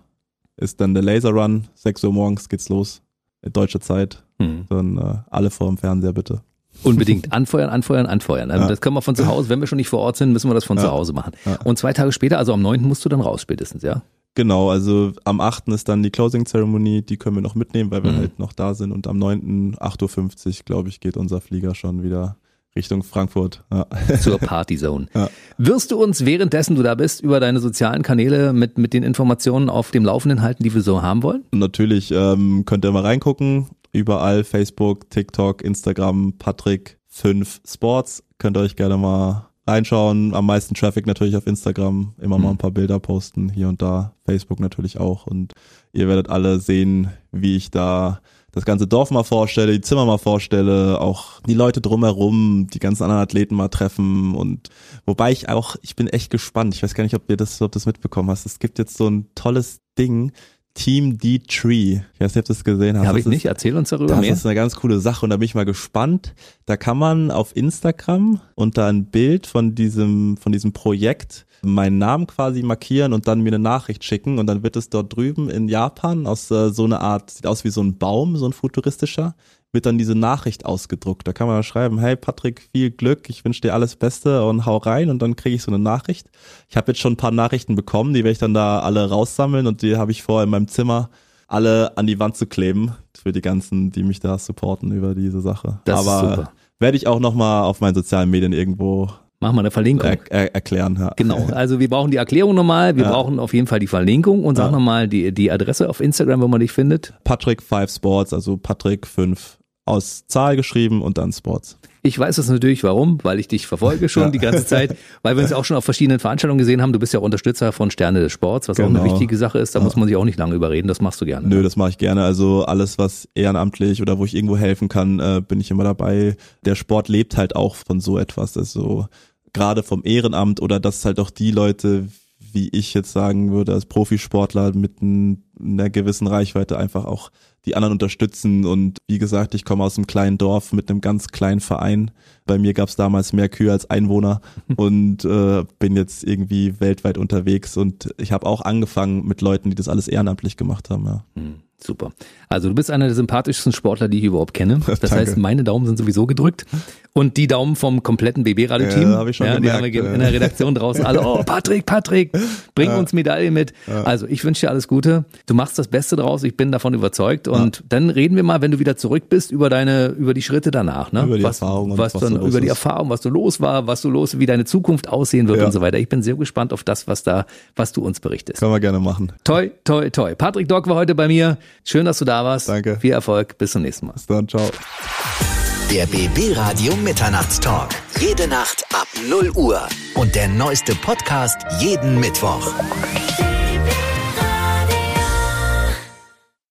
ist dann der Laser Run. 6 Uhr morgens geht's los. Deutsche Zeit. Mhm. Dann äh, alle vor dem Fernseher bitte. Unbedingt anfeuern, anfeuern, anfeuern. Also ja. Das können wir von zu Hause, wenn wir schon nicht vor Ort sind, müssen wir das von ja. zu Hause machen. Ja. Und zwei Tage später, also am 9. musst du dann raus spätestens, ja? Genau, also am 8. ist dann die Closing Ceremony, die können wir noch mitnehmen, weil wir mhm. halt noch da sind. Und am 9. 8.50 Uhr, glaube ich, geht unser Flieger schon wieder Richtung Frankfurt. Ja. Zur Partyzone. Ja. Wirst du uns währenddessen du da bist über deine sozialen Kanäle mit, mit den Informationen auf dem Laufenden halten, die wir so haben wollen? Natürlich ähm, könnt ihr mal reingucken überall Facebook, TikTok, Instagram, Patrick 5 Sports. Könnt ihr euch gerne mal reinschauen. Am meisten Traffic natürlich auf Instagram. Immer mal ein paar Bilder posten, hier und da. Facebook natürlich auch. Und ihr werdet alle sehen, wie ich da das ganze Dorf mal vorstelle, die Zimmer mal vorstelle, auch die Leute drumherum, die ganzen anderen Athleten mal treffen und wobei ich auch, ich bin echt gespannt. Ich weiß gar nicht, ob ihr das, ob das mitbekommen hast. Es gibt jetzt so ein tolles Ding, Team D-Tree. Ich weiß nicht, ob du das gesehen hast. Ja, Habe ich nicht. Erzähl uns darüber das mehr. Das ist eine ganz coole Sache und da bin ich mal gespannt. Da kann man auf Instagram unter ein Bild von diesem, von diesem Projekt meinen Namen quasi markieren und dann mir eine Nachricht schicken und dann wird es dort drüben in Japan aus äh, so einer Art, sieht aus wie so ein Baum, so ein futuristischer, wird dann diese Nachricht ausgedruckt. Da kann man schreiben, hey Patrick, viel Glück, ich wünsche dir alles Beste und hau rein und dann kriege ich so eine Nachricht. Ich habe jetzt schon ein paar Nachrichten bekommen, die werde ich dann da alle raussammeln und die habe ich vor in meinem Zimmer alle an die Wand zu kleben für die ganzen, die mich da supporten über diese Sache. Das Aber werde ich auch nochmal auf meinen sozialen Medien irgendwo Machen wir eine Verlinkung. Er, er, erklären, ja. Genau. Also wir brauchen die Erklärung nochmal, wir ja. brauchen auf jeden Fall die Verlinkung und sag ja. nochmal die, die Adresse auf Instagram, wo man dich findet. Patrick 5 Sports, also Patrick 5 aus Zahl geschrieben und dann Sports. Ich weiß das natürlich, warum, weil ich dich verfolge schon ja. die ganze Zeit, weil wir uns auch schon auf verschiedenen Veranstaltungen gesehen haben. Du bist ja auch Unterstützer von Sterne des Sports, was genau. auch eine genau. wichtige Sache ist. Da ja. muss man sich auch nicht lange überreden. Das machst du gerne. Nö, das mache ich gerne. Also alles, was ehrenamtlich oder wo ich irgendwo helfen kann, äh, bin ich immer dabei. Der Sport lebt halt auch von so etwas. Also gerade vom Ehrenamt oder dass halt auch die Leute wie ich jetzt sagen würde, als Profisportler mit einer gewissen Reichweite einfach auch die anderen unterstützen. Und wie gesagt, ich komme aus einem kleinen Dorf mit einem ganz kleinen Verein. Bei mir gab es damals mehr Kühe als Einwohner und äh, bin jetzt irgendwie weltweit unterwegs. Und ich habe auch angefangen mit Leuten, die das alles ehrenamtlich gemacht haben. Ja. Hm. Super. Also du bist einer der sympathischsten Sportler, die ich überhaupt kenne. Das Danke. heißt, meine Daumen sind sowieso gedrückt. Und die Daumen vom kompletten BB-Radio-Team. Ja, hab ich schon die gemerkt, haben wir ja. in der Redaktion draußen alle, oh, Patrick, Patrick, bring uns Medaille mit. Also ich wünsche dir alles Gute. Du machst das Beste draus, ich bin davon überzeugt. Und dann reden wir mal, wenn du wieder zurück bist, über deine, über die Schritte danach. Ne? Über die was, Erfahrung und was, was dann, über die. Erfahrung, was so los war, was so los, wie deine Zukunft aussehen wird Ja. und so weiter. Ich bin sehr gespannt auf das, was da, was du uns berichtest. Können wir gerne machen. Toi, toi, toi. Patrick Dock war heute bei mir. Schön, dass du da warst. Danke. Viel Erfolg. Bis zum nächsten Mal. Bis dann, ciao. Der BB Radio Mitternachtstalk. Jede Nacht ab 0 Uhr. Und der neueste Podcast jeden Mittwoch.